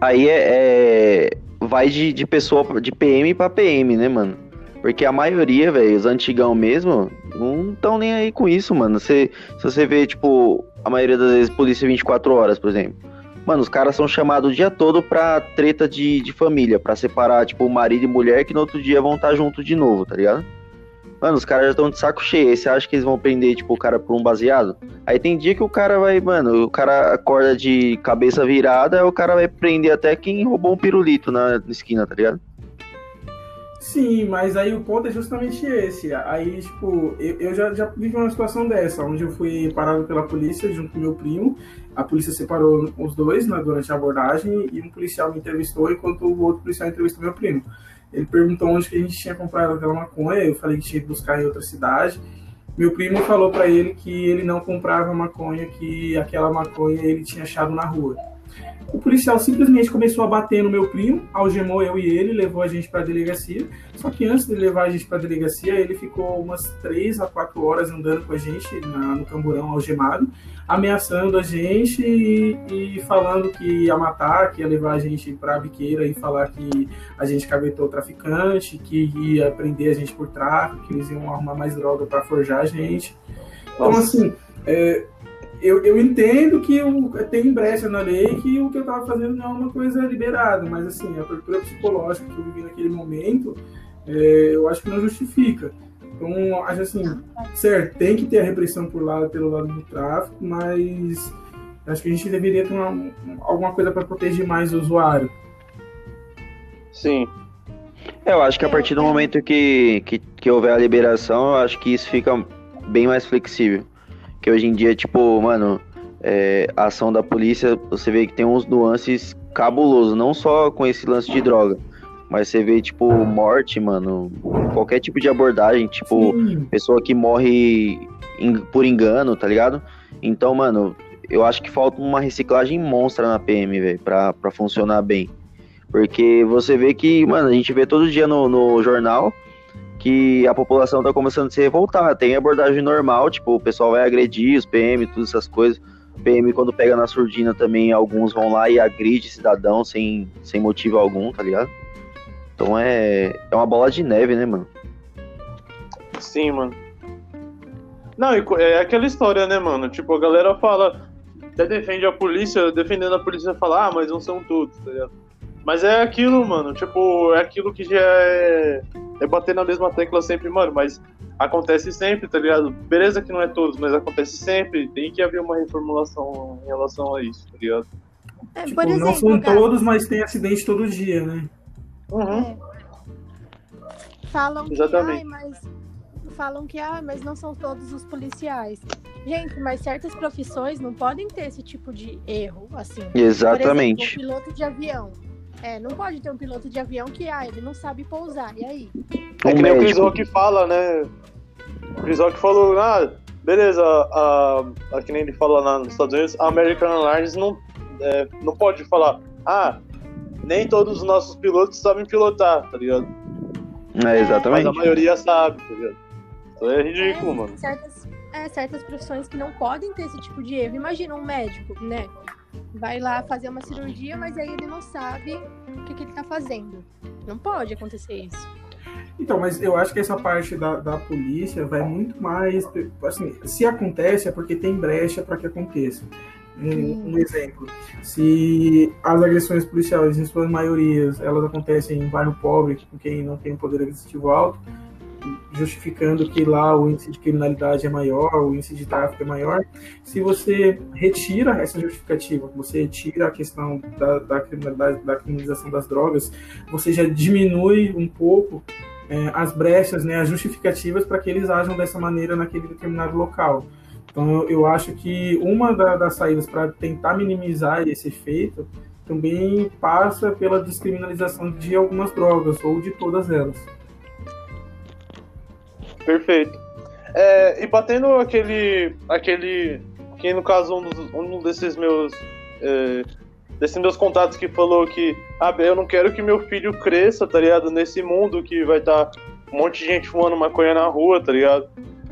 Speaker 2: aí é, é- vai de, de pessoa de PM pra PM, né, mano? Porque a maioria, velho, os antigão mesmo, não estão nem aí com isso, mano. Você, se você vê, tipo, a maioria das vezes polícia 24 horas, por exemplo. Mano, os caras são chamados o dia todo pra treta de, de família, pra separar, tipo, marido e mulher que no outro dia vão estar junto de novo, tá ligado? Mano, os caras já estão de saco cheio. Você acha que eles vão prender, tipo, o cara por um baseado? Aí tem dia que o cara vai, mano, o cara acorda de cabeça virada, aí o cara vai prender até quem roubou um pirulito na esquina, tá ligado?
Speaker 4: Sim, mas aí o ponto é justamente esse. Aí, tipo, eu, eu já, já vivi uma situação dessa, onde eu fui parado pela polícia junto com meu primo. A polícia separou os dois né, durante a abordagem e um policial me entrevistou enquanto o outro policial entrevistou meu primo. Ele perguntou onde que a gente tinha comprado aquela maconha, eu falei que tinha que buscar em outra cidade. Meu primo falou para ele que ele não comprava maconha, que aquela maconha ele tinha achado na rua. O policial simplesmente começou a bater no meu primo, algemou eu e ele, levou a gente para a delegacia. Só que antes de levar a gente para a delegacia, ele ficou umas três a quatro horas andando com a gente na- no camburão algemado, ameaçando a gente e, e falando que ia matar, que ia levar a gente para a biqueira e falar que a gente caguetou o traficante, que ia prender a gente por tráfico, que eles iam arrumar mais droga para forjar a gente. Então, assim, é, eu, eu entendo que o, tem brecha na lei que o que eu tava fazendo não é uma coisa liberada, mas assim, a tortura psicológica que eu vivi naquele momento, é, eu acho que não justifica. Então, acho assim, certo, tem que ter a repressão por lado, pelo lado do tráfico, mas acho que a gente deveria ter uma- alguma coisa para proteger mais o usuário.
Speaker 1: Sim.
Speaker 2: É, eu acho que a partir do momento que, que, que houver a liberação, eu acho que isso fica bem mais flexível. Que hoje em dia, tipo, mano, é, a ação da polícia, você vê que tem uns nuances cabulosos, não só com esse lance de droga, mas você vê, tipo, morte, mano, qualquer tipo de abordagem, tipo,
Speaker 4: Sim,
Speaker 2: pessoa que morre por engano, tá ligado? Então, mano, eu acho que falta uma reciclagem monstra na PM, velho, pra, pra funcionar bem. Porque você vê que, mano, a gente vê todo dia no, no jornal que a população tá começando a se revoltar. Tem abordagem normal, tipo, o pessoal vai agredir os PM, todas essas coisas. PM, quando pega na surdina também, alguns vão lá e agride cidadão sem, sem motivo algum, tá ligado? Então é, é uma bola de neve, né, mano?
Speaker 1: Sim, mano. Não, é aquela história, né, mano? Tipo, a galera fala, até defende a polícia, defendendo a polícia fala, ah, mas não são todos, tá ligado? Mas é aquilo, mano, tipo, é aquilo que já é, é bater na mesma tecla sempre, mano, mas acontece sempre, tá ligado? Beleza que não é todos, mas acontece sempre, tem que haver uma reformulação em relação a isso, tá ligado?
Speaker 3: É,
Speaker 4: Tipo,
Speaker 3: por exemplo,
Speaker 4: não são
Speaker 3: Gabi,
Speaker 4: todos, mas tem acidente todo dia, né?
Speaker 1: Uhum.
Speaker 3: é, falam que,
Speaker 1: Exatamente.
Speaker 3: ai, mas falam que ah, mas não são todos os policiais. Gente, mas certas profissões não podem ter esse tipo de erro, assim. Por
Speaker 2: Exatamente.
Speaker 3: exemplo, um piloto de avião. É, não pode ter um piloto de avião que, ah, ele não sabe pousar. E aí?
Speaker 1: É
Speaker 2: Um
Speaker 1: que nem o Chris. Rock fala, né? O Chris Rock falou, ah, beleza, a, a, que nem ele fala lá nos Estados Unidos, a American Airlines não, é, não pode falar, ah, nem todos os nossos pilotos sabem pilotar, tá ligado?
Speaker 2: É,
Speaker 1: Mas
Speaker 2: exatamente.
Speaker 1: a maioria sabe, tá ligado? Então é ridículo,
Speaker 3: É,
Speaker 1: mano.
Speaker 3: tem certas, é, certas profissões que não podem ter esse tipo de erro. Imagina um médico, né? Vai lá fazer uma cirurgia, mas aí ele não sabe o que, que ele tá fazendo. Não pode acontecer isso.
Speaker 4: Então, mas eu acho que essa parte da, da polícia vai muito mais. Assim, se acontece é porque tem brecha para que aconteça. Um, um exemplo: se as agressões policiais, em suas maiorias, elas acontecem em bairro pobre, com quem não tem poder aquisitivo alto, justificando que lá o índice de criminalidade é maior, o índice de tráfico é maior. Se você retira essa justificativa, você retira a questão da, da criminalidade, da criminalização das drogas, você já diminui um pouco é, as brechas, né, as justificativas para que eles ajam dessa maneira naquele determinado local. Então, eu, eu acho que uma da, das saídas para tentar minimizar esse efeito também passa pela descriminalização de algumas drogas ou de todas elas.
Speaker 1: Perfeito. É, e batendo aquele. aquele. Que no caso, um, dos, um desses meus. É, desses meus contatos que falou que. Ah, eu não quero que meu filho cresça, tá ligado? Nesse mundo que vai estar tá um monte de gente fumando maconha na rua, tá ligado?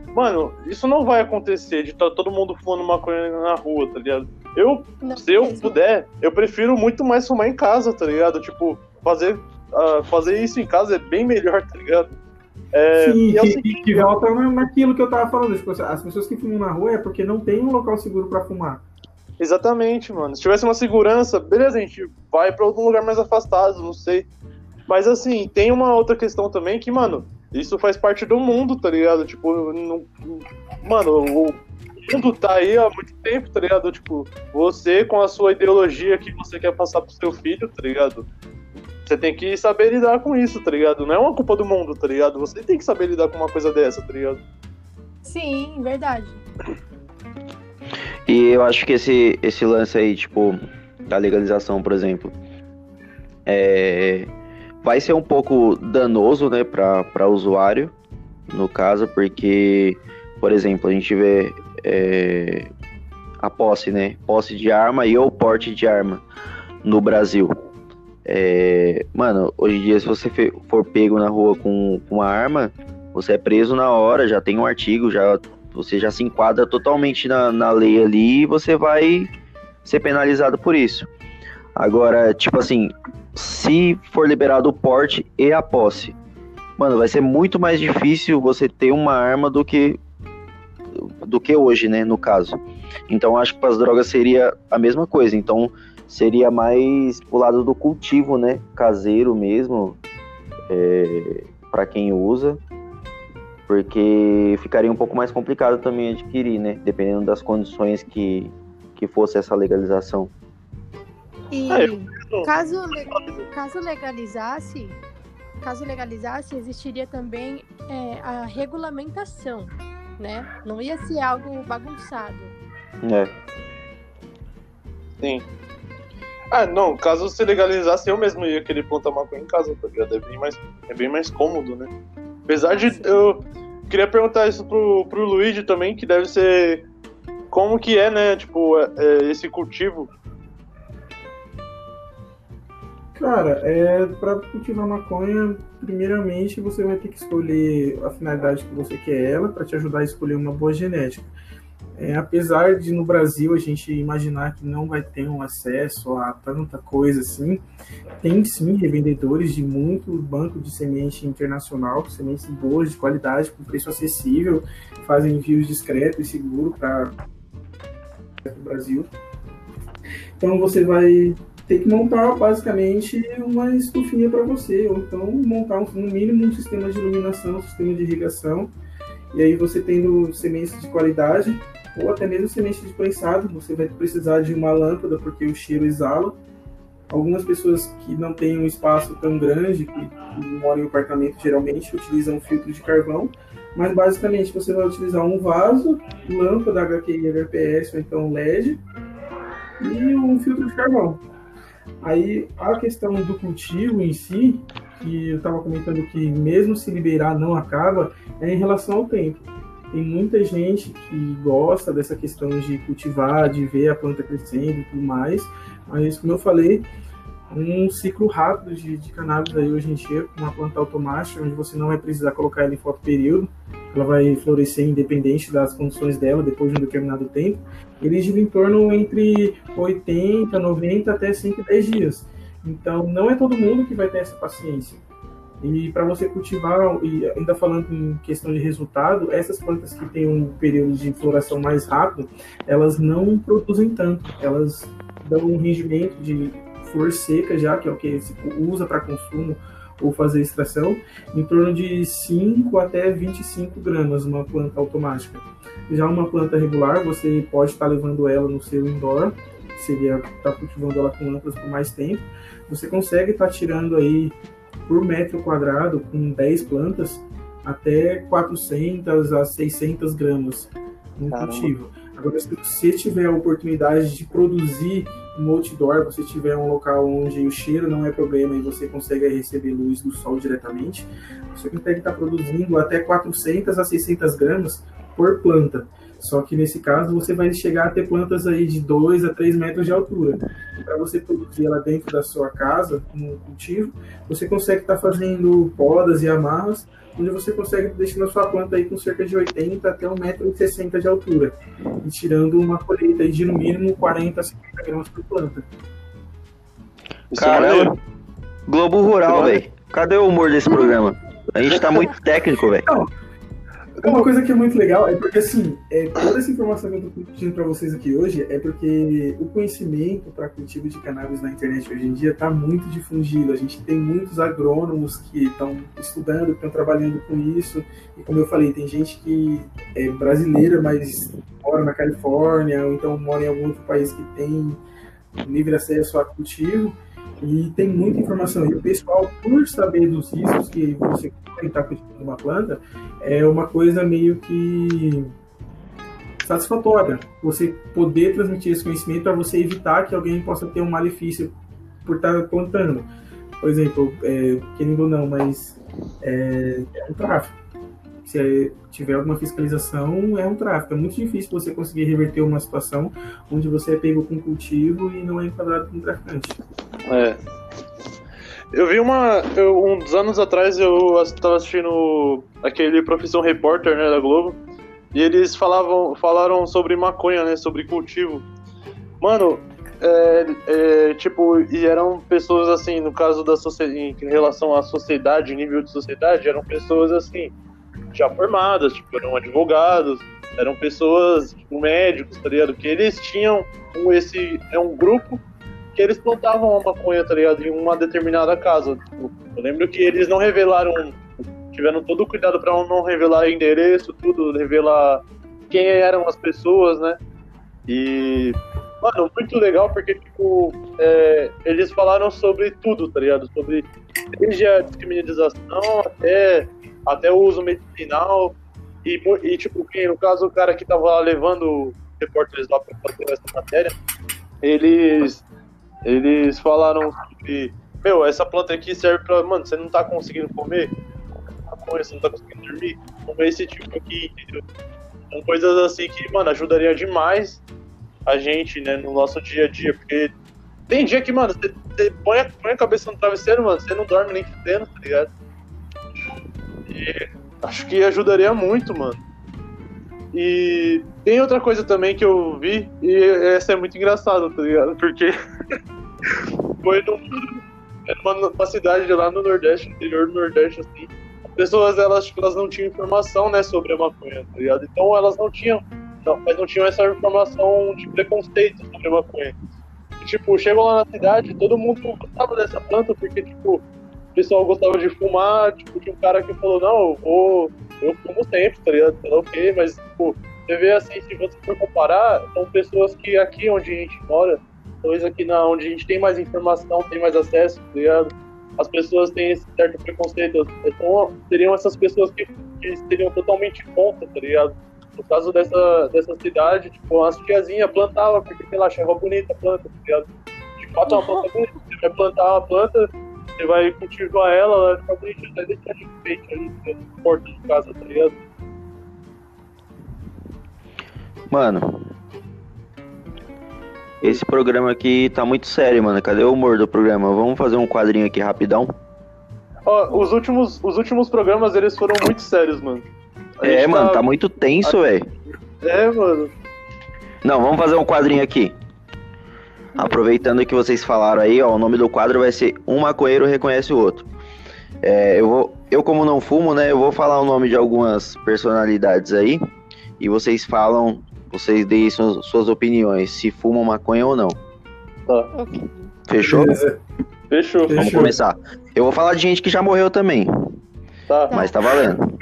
Speaker 1: Mano, isso não vai acontecer de estar tá todo mundo fumando maconha na rua, tá ligado? Eu,
Speaker 3: Não
Speaker 1: se eu
Speaker 3: mesmo.
Speaker 1: puder, eu prefiro muito mais fumar em casa, tá ligado? Tipo, fazer, ah, fazer isso em casa é bem melhor, tá ligado? É,
Speaker 4: Sim,
Speaker 1: e é
Speaker 4: que,
Speaker 1: seguinte,
Speaker 4: que volta na- naquilo que eu tava falando. Tipo, as pessoas que fumam na rua é porque não tem um local seguro para fumar.
Speaker 1: Exatamente, mano. Se tivesse uma segurança, beleza, a gente vai pra algum lugar mais afastado, não sei. Mas assim, tem uma outra questão também que, mano, isso faz parte do mundo, tá ligado? Tipo, não... mano, o mundo tá aí há muito tempo, tá ligado? Tipo, você com a sua ideologia que você quer passar pro seu filho, tá ligado? Você tem que saber lidar com isso, tá ligado? Não é uma culpa do mundo, tá ligado? Você tem que saber lidar com uma coisa dessa, tá ligado?
Speaker 3: Sim, verdade.
Speaker 2: E eu acho que esse, esse lance aí, tipo, da legalização, por exemplo, é, vai ser um pouco danoso, né, para o usuário, no caso, porque, por exemplo, a gente vê é, a posse, né, posse de arma e ou porte de arma no Brasil. É, mano, hoje em dia, se você for pego na rua com, com uma arma, você é preso na hora, já tem um artigo, já você já se enquadra totalmente na, na lei ali e você vai ser penalizado por isso. Agora, tipo assim, se for liberado o porte e a posse, mano, vai ser muito mais difícil você ter uma arma do que do que hoje, né, no caso. Então acho que para as drogas seria a mesma coisa. Então seria mais pro lado do cultivo, né, caseiro mesmo, é, para quem usa porque ficaria um pouco mais complicado também adquirir, né? Dependendo das condições que, que fosse essa legalização.
Speaker 3: E
Speaker 1: Ah,
Speaker 3: caso, caso legalizasse, caso legalizasse, existiria também é, a regulamentação, né? Não ia ser algo bagunçado.
Speaker 2: É.
Speaker 1: Sim. Ah, não, caso se legalizasse, eu mesmo ia querer plantar maconha em casa, tá ligado? É bem mais, é bem mais cômodo, né? Apesar de eu queria perguntar isso pro, pro Luigi também, que deve ser como que é, né, tipo, é- é esse cultivo.
Speaker 4: Cara, é para cultivar maconha, primeiramente você vai ter que escolher a finalidade que você quer ela para te ajudar a escolher uma boa genética. É, apesar de no Brasil a gente imaginar que não vai ter um acesso a tanta coisa assim, tem sim revendedores de muito banco de semente internacional, sementes boas, de qualidade, com preço acessível, fazem envios discretos e seguros para o Brasil. Então você vai ter que montar basicamente uma estufinha para você, ou então montar um- no mínimo um sistema de iluminação, um sistema de irrigação E aí você tendo sementes de qualidade ou até mesmo sementes de prensado, você vai precisar de uma lâmpada porque o cheiro exala. Algumas pessoas que não têm um espaço tão grande, que, que moram em apartamento, geralmente utilizam filtro de carvão, mas basicamente você vai utilizar um vaso, lâmpada HQI HPS ou então LED e um filtro de carvão. Aí a questão do cultivo em si, que eu estava comentando que mesmo se liberar não acaba, é em relação ao tempo. Tem muita gente que gosta dessa questão de cultivar, de ver a planta crescendo e tudo mais, mas como eu falei, um ciclo rápido de, de cannabis aí hoje em dia, com uma planta automática, onde você não vai precisar colocar ela em foto período, ela vai florescer independente das condições dela depois de um determinado tempo, ele gira em torno entre 80, 90 até 110 dias. Então, não é todo mundo que vai ter essa paciência. E para você cultivar, e ainda falando em questão de resultado, essas plantas que têm um período de floração mais rápido, elas não produzem tanto. Elas dão um rendimento de flor seca já, que é o que se usa para consumo ou fazer extração, em torno de 5 até 25 gramas uma planta automática. Já uma planta regular, você pode estar levando ela no seu indoor, seria estar cultivando ela com lâmpadas por mais tempo. Você consegue estar tirando aí por metro quadrado, com 10 plantas, até 400 a 600 gramas no Caramba. cultivo. Agora, se você tiver a oportunidade de produzir um outdoor, você tiver um local onde o cheiro não é problema e você consegue receber luz do sol diretamente, você consegue estar produzindo até 400 a 600 gramas por planta. Só que nesse caso você vai chegar a ter plantas aí de 2 a 3 metros de altura. Para você produzir ela dentro da sua casa, no cultivo, você consegue estar fazendo podas e amarras, onde você consegue deixar a sua planta aí com cerca de 80 até 1,60m de altura. E tirando uma colheita de no mínimo 40 a 50 gramas por planta.
Speaker 2: Caramba! Globo Rural, velho. Cadê o humor desse programa? A gente tá muito técnico, velho.
Speaker 4: Uma coisa que é muito legal é porque, assim, é, toda essa informação que eu estou pedindo para vocês aqui hoje é porque o conhecimento para cultivo de cannabis na internet hoje em dia está muito difundido. A gente tem muitos agrônomos que estão estudando, que estão trabalhando com isso. E, como eu falei, tem gente que é brasileira, mas mora na Califórnia, ou então mora em algum outro país que tem livre acesso a cultivo. E tem muita informação. E o pessoal, por saber dos riscos que você está cultivando uma planta, é uma coisa meio que satisfatória. Você poder transmitir esse conhecimento para você evitar que alguém possa ter um malefício por estar plantando. Por exemplo, é, querendo ou não, mas é, é um tráfico. Se tiver alguma fiscalização, é um tráfico. É muito difícil você conseguir reverter uma situação onde você é pego com cultivo e não é enquadrado como traficante.
Speaker 1: É. Eu vi uma. Eu, uns anos atrás eu estava assistindo aquele Profissão Repórter né, da Globo. E eles falavam, falaram sobre maconha, né? Sobre cultivo. Mano, é, é, tipo, e eram pessoas assim, no caso da sociedade, em relação à sociedade, nível de sociedade, eram pessoas assim, já formadas, tipo, eram advogados, eram pessoas, tipo, médicos, tá ligado? Que eles tinham um, esse, é um grupo que eles plantavam a maconha, tá ligado? Em uma determinada casa. Tipo, eu lembro que eles não revelaram, tiveram todo o cuidado para não revelar endereço, tudo, revelar quem eram as pessoas, né? E, mano, muito legal porque, tipo, é, eles falaram sobre tudo, tá ligado? Sobre desde a descriminalização até, até o uso medicinal. E, e, tipo, no caso, o cara que tava levando repórteres lá pra fazer essa matéria, eles eles falaram que, meu, essa planta aqui serve pra. Mano, você não tá conseguindo comer? Você não tá conseguindo dormir? Comer esse tipo aqui, entendeu? São coisas assim que, mano, ajudaria demais a gente, né, no nosso dia a dia, porque tem dia que, mano, você, você põe, a, põe a cabeça no travesseiro, mano, você não dorme nem fudendo, tá ligado? E acho que ajudaria muito, mano. E tem outra coisa também que eu vi, e essa é muito engraçada, tá ligado? Porque foi numa, numa cidade lá no Nordeste, interior do Nordeste, assim. As pessoas, elas, elas não tinham informação, né, sobre a maconha, tá ligado? Então elas não tinham, não, mas não tinham essa informação de preconceito sobre a maconha. E, tipo, chegou lá na cidade, todo mundo gostava dessa planta, porque, tipo, o pessoal gostava de fumar, tipo, tinha um cara que falou, não, eu vou eu fumo sempre, tá ligado? Ok, mas, tipo, você vê assim, se você for comparar, são pessoas que aqui onde a gente mora, talvez aqui na, onde a gente tem mais informação, tem mais acesso, tá ligado? As pessoas têm esse certo preconceito. Então, seriam essas pessoas que, que seriam totalmente contra, tá ligado? No caso dessa, dessa cidade, tipo, as tiazinhas plantavam porque, sei lá, achava bonita a planta, tá ligado? De fato, é uma planta bonita. Você vai plantar uma planta, você vai cultivar ela, ela vai ficar bonitinha, vai deixar de enfeite ali na porta de casa, tá ligado?
Speaker 2: Mano, esse programa aqui tá muito sério, mano. Cadê o humor do programa? Vamos fazer um quadrinho aqui rapidão?
Speaker 1: Ó, os últimos, os últimos programas, eles foram muito sérios, mano. A
Speaker 2: É, mano, tá muito tenso, velho.
Speaker 1: É, mano.
Speaker 2: Não, vamos fazer um quadrinho aqui. Aproveitando que vocês falaram aí, ó, o nome do quadro vai ser Um Maconheiro Reconhece o Outro. É, eu, vou, eu, como não fumo, né, eu vou falar o nome de algumas personalidades aí. E vocês falam, vocês deem suas, suas opiniões, se fumam maconha ou não.
Speaker 1: Tá.
Speaker 3: Ok.
Speaker 2: Fechou?
Speaker 4: Beleza.
Speaker 1: Fechou.
Speaker 2: Vamos
Speaker 4: Fechou.
Speaker 2: começar. Eu vou falar de gente que já morreu também,
Speaker 1: Tá.
Speaker 2: mas tá valendo.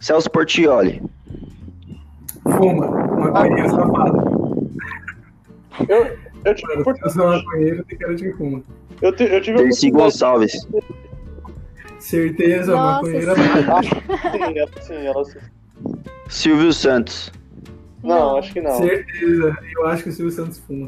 Speaker 2: Celso Portioli.
Speaker 4: Fuma, maconheiro safado.
Speaker 1: Eu, eu tive oportunidade.
Speaker 4: eu sou maconheiro, tem cara de fuma.
Speaker 1: Eu, te- eu tive
Speaker 2: Dercy. Gonçalves.
Speaker 4: Certeza,
Speaker 3: Nossa
Speaker 4: maconheiro
Speaker 3: Senhora.
Speaker 1: Sim, ela, sim, ela sim.
Speaker 2: Silvio Santos.
Speaker 1: Não, acho que não.
Speaker 4: Certeza, eu acho que o Silvio Santos fuma.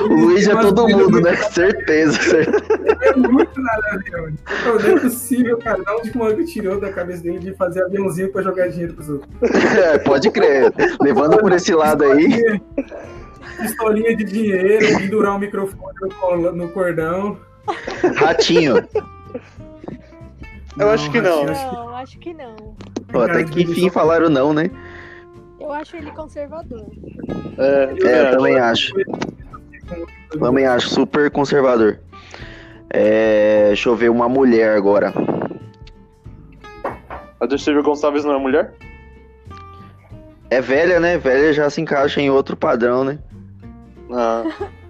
Speaker 2: O Luiz é todo mundo, né? Certeza. certeza.
Speaker 4: É muito nada a ver, mano. Não, não é possível, cara. Da onde que o maluco tirou da cabeça dele de fazer aviãozinho pra jogar dinheiro pros outros?
Speaker 2: É, pode crer. Levando por esse lado aí.
Speaker 4: Pistolinha de dinheiro, pendurar um microfone no, cordão.
Speaker 2: Ratinho.
Speaker 1: Eu acho que não.
Speaker 4: Acho que-
Speaker 3: Não, acho que não.
Speaker 2: Pô, até que enfim falaram não, né?
Speaker 3: Eu acho ele conservador.
Speaker 1: É, eu
Speaker 2: É, eu
Speaker 1: acho.
Speaker 2: também acho. Também acho super conservador. É, deixa eu ver uma mulher agora.
Speaker 1: A Dercy Gonçalves não é mulher?
Speaker 2: É velha, né? Velha já se encaixa em outro padrão, né?
Speaker 1: Ah.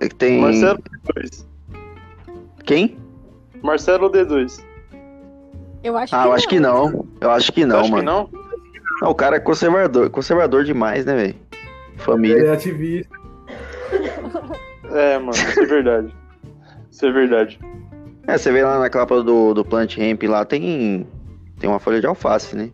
Speaker 2: É que tem.
Speaker 1: Marcelo D2.
Speaker 2: Quem?
Speaker 1: Marcelo D2.
Speaker 3: Eu acho
Speaker 2: Ah,
Speaker 3: que
Speaker 2: eu
Speaker 3: não.
Speaker 2: acho que não. Eu acho que não,
Speaker 1: acha
Speaker 2: mano.
Speaker 1: que não?
Speaker 2: Não, o cara é conservador. Conservador demais, né, velho? Família.
Speaker 4: Ele é ativista.
Speaker 1: É, mano, isso é verdade. Isso é verdade.
Speaker 2: É, você vê lá na capa do, do Plant Ramp lá, tem. Tem uma folha de alface, né?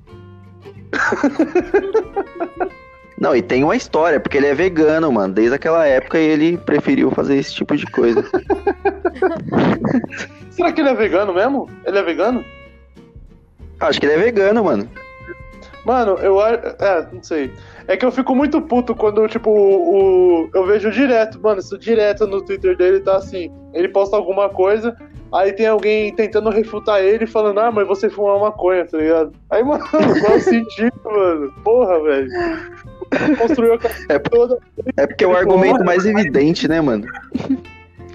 Speaker 2: Não, e tem uma história, porque ele é vegano, mano. Desde aquela época ele preferiu fazer esse tipo de coisa.
Speaker 1: Será que ele é vegano mesmo? Ele é vegano?
Speaker 2: Acho que ele é vegano, mano.
Speaker 1: Mano, eu acho. É, não sei. É que eu fico muito puto quando, tipo, o. Eu vejo direto, mano, isso direto no Twitter dele tá assim. Ele posta alguma coisa, aí tem alguém tentando refutar ele falando, ah, mas você fuma maconha, tá ligado? Aí, mano, qual o sentido, mano? Porra, velho. O construiu a casa
Speaker 2: É,
Speaker 1: toda.
Speaker 2: é porque é o argumento mais evidente, né, mano?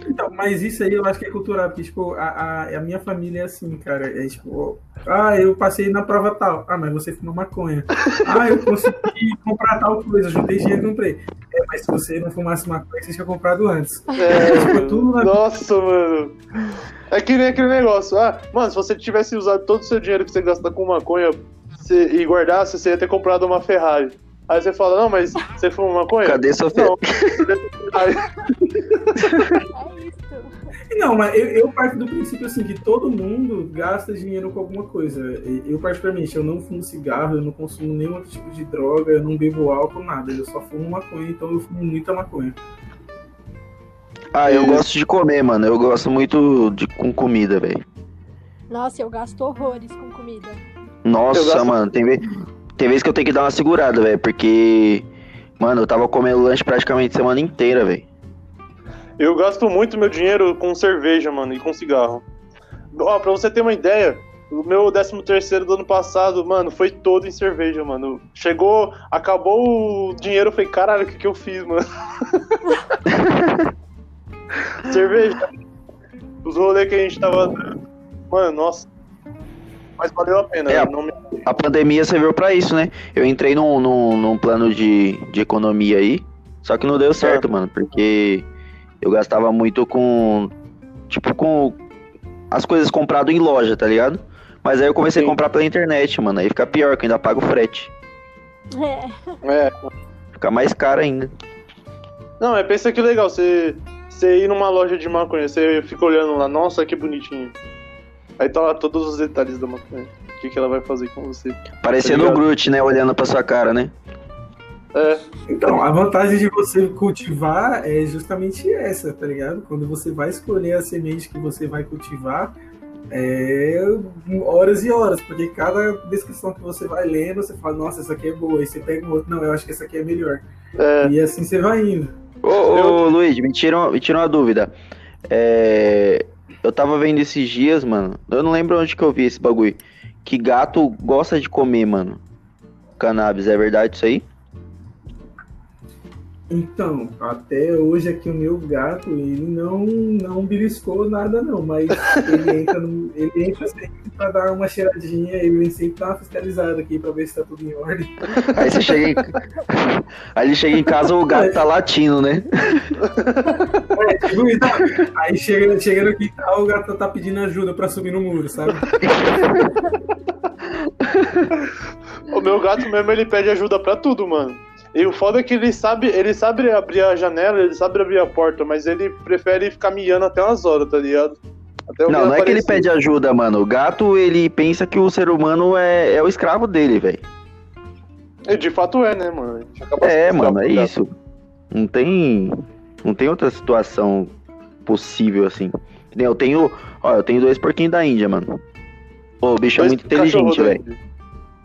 Speaker 4: Então, mas isso aí eu acho que é cultural, porque, tipo, a, a, a minha família é assim, cara. É tipo, ah, eu passei na prova tal. Ah, mas você fuma maconha. Ah, eu consegui comprar tal coisa, juntei dinheiro e comprei. É, mas se você não fumasse maconha, você tinha comprado antes.
Speaker 1: É,
Speaker 4: Tipo, tudo na
Speaker 1: Nossa, mano. É que nem aquele negócio. Ah, mano, se você tivesse usado todo o seu dinheiro que você gasta com maconha você- e guardasse, você ia ter comprado uma Ferrari. Aí você fala, não, mas você fuma maconha?
Speaker 2: Cadê sua fé?
Speaker 1: Não.
Speaker 3: É isso.
Speaker 4: Não, mas eu, eu parto do princípio assim que todo mundo gasta dinheiro com alguma coisa. Eu, particularmente, eu não fumo cigarro, eu não consumo nenhum outro tipo de droga, eu não bebo álcool, nada. Eu só fumo maconha, então eu fumo muita maconha.
Speaker 2: Ah, eu gosto de comer, mano. Eu gosto muito de com comida, velho.
Speaker 3: Nossa, eu gasto horrores com comida.
Speaker 2: Nossa,
Speaker 1: Eu gosto-
Speaker 2: mano, tem vez, tem vez que eu tenho que dar uma segurada, velho, porque. Mano, eu tava comendo lanche praticamente a semana inteira, velho.
Speaker 1: Eu gasto muito meu dinheiro com cerveja, mano, e com cigarro. Ó, pra você ter uma ideia, o meu 13 terceiro do ano passado, mano, foi todo em cerveja, mano. Chegou, acabou o dinheiro, eu falei, caralho, o que que eu fiz, mano? cerveja. Os rolês que a gente tava... Mano, nossa. Mas valeu a pena.
Speaker 2: É,
Speaker 1: eu não me...
Speaker 2: A pandemia serviu pra isso, né? Eu entrei num, num, num plano de, de economia aí, só que não deu certo, mano, porque eu gastava muito com. Tipo, com as coisas compradas em loja, tá ligado? Mas aí eu comecei
Speaker 1: Sim.
Speaker 2: a comprar pela internet, mano. Aí fica pior, que eu ainda pago frete.
Speaker 3: É.
Speaker 1: É.
Speaker 2: Fica mais caro ainda.
Speaker 1: Não, é pensa que legal, você, você ir numa loja de maconha, você fica olhando lá, nossa, que bonitinho. Aí tá lá todos os detalhes da maconha. O que, que ela vai fazer com você.
Speaker 2: Parecendo o
Speaker 1: ligado?
Speaker 2: Groot, né? Olhando pra sua cara, né?
Speaker 1: É,
Speaker 4: Então, a vantagem de você cultivar é justamente essa, tá ligado? Quando você vai escolher a semente que você vai cultivar, é horas e horas, porque cada descrição que você vai lendo, você fala, nossa, essa aqui é boa, aí você pega um outro, não, eu acho que essa aqui é melhor.
Speaker 1: é.
Speaker 4: E assim você vai indo.
Speaker 2: Ô, ô Luiz, me tira, me tira uma dúvida. É, Eu tava vendo esses dias, mano. Eu não lembro onde que eu vi esse bagulho. Que gato gosta de comer, mano. Cannabis, é verdade isso aí?
Speaker 4: Então, até hoje aqui o meu gato, ele não, não beliscou nada não, mas ele entra, no, ele entra sempre pra dar uma cheiradinha, ele sempre dá uma fiscalizada aqui pra ver se tá tudo em ordem.
Speaker 2: Aí você chega em... Aí ele chega em casa, o gato tá latindo, né?
Speaker 4: É, tipo. Aí chega, chega no quintal, o gato tá pedindo ajuda pra subir no muro, sabe?
Speaker 1: O meu gato mesmo, ele pede ajuda pra tudo, mano. E o foda é que ele sabe, ele sabe abrir a janela, ele sabe abrir a porta, mas ele prefere ficar miando até umas horas, tá ligado?
Speaker 2: Não, não é que ele
Speaker 1: aparecer.
Speaker 2: pede ajuda, mano. O gato, ele pensa que o ser humano é, é o escravo dele, velho.
Speaker 1: De fato é, né, mano? A gente acaba
Speaker 2: É, mano, é
Speaker 1: gato.
Speaker 2: isso. Não tem. Não tem outra situação possível assim. Eu tenho. Ó, eu tenho dois porquinhos da Índia, mano. Pô, o bicho é
Speaker 1: Dois
Speaker 2: muito inteligente,
Speaker 1: cachorro
Speaker 2: velho.
Speaker 1: da Índia.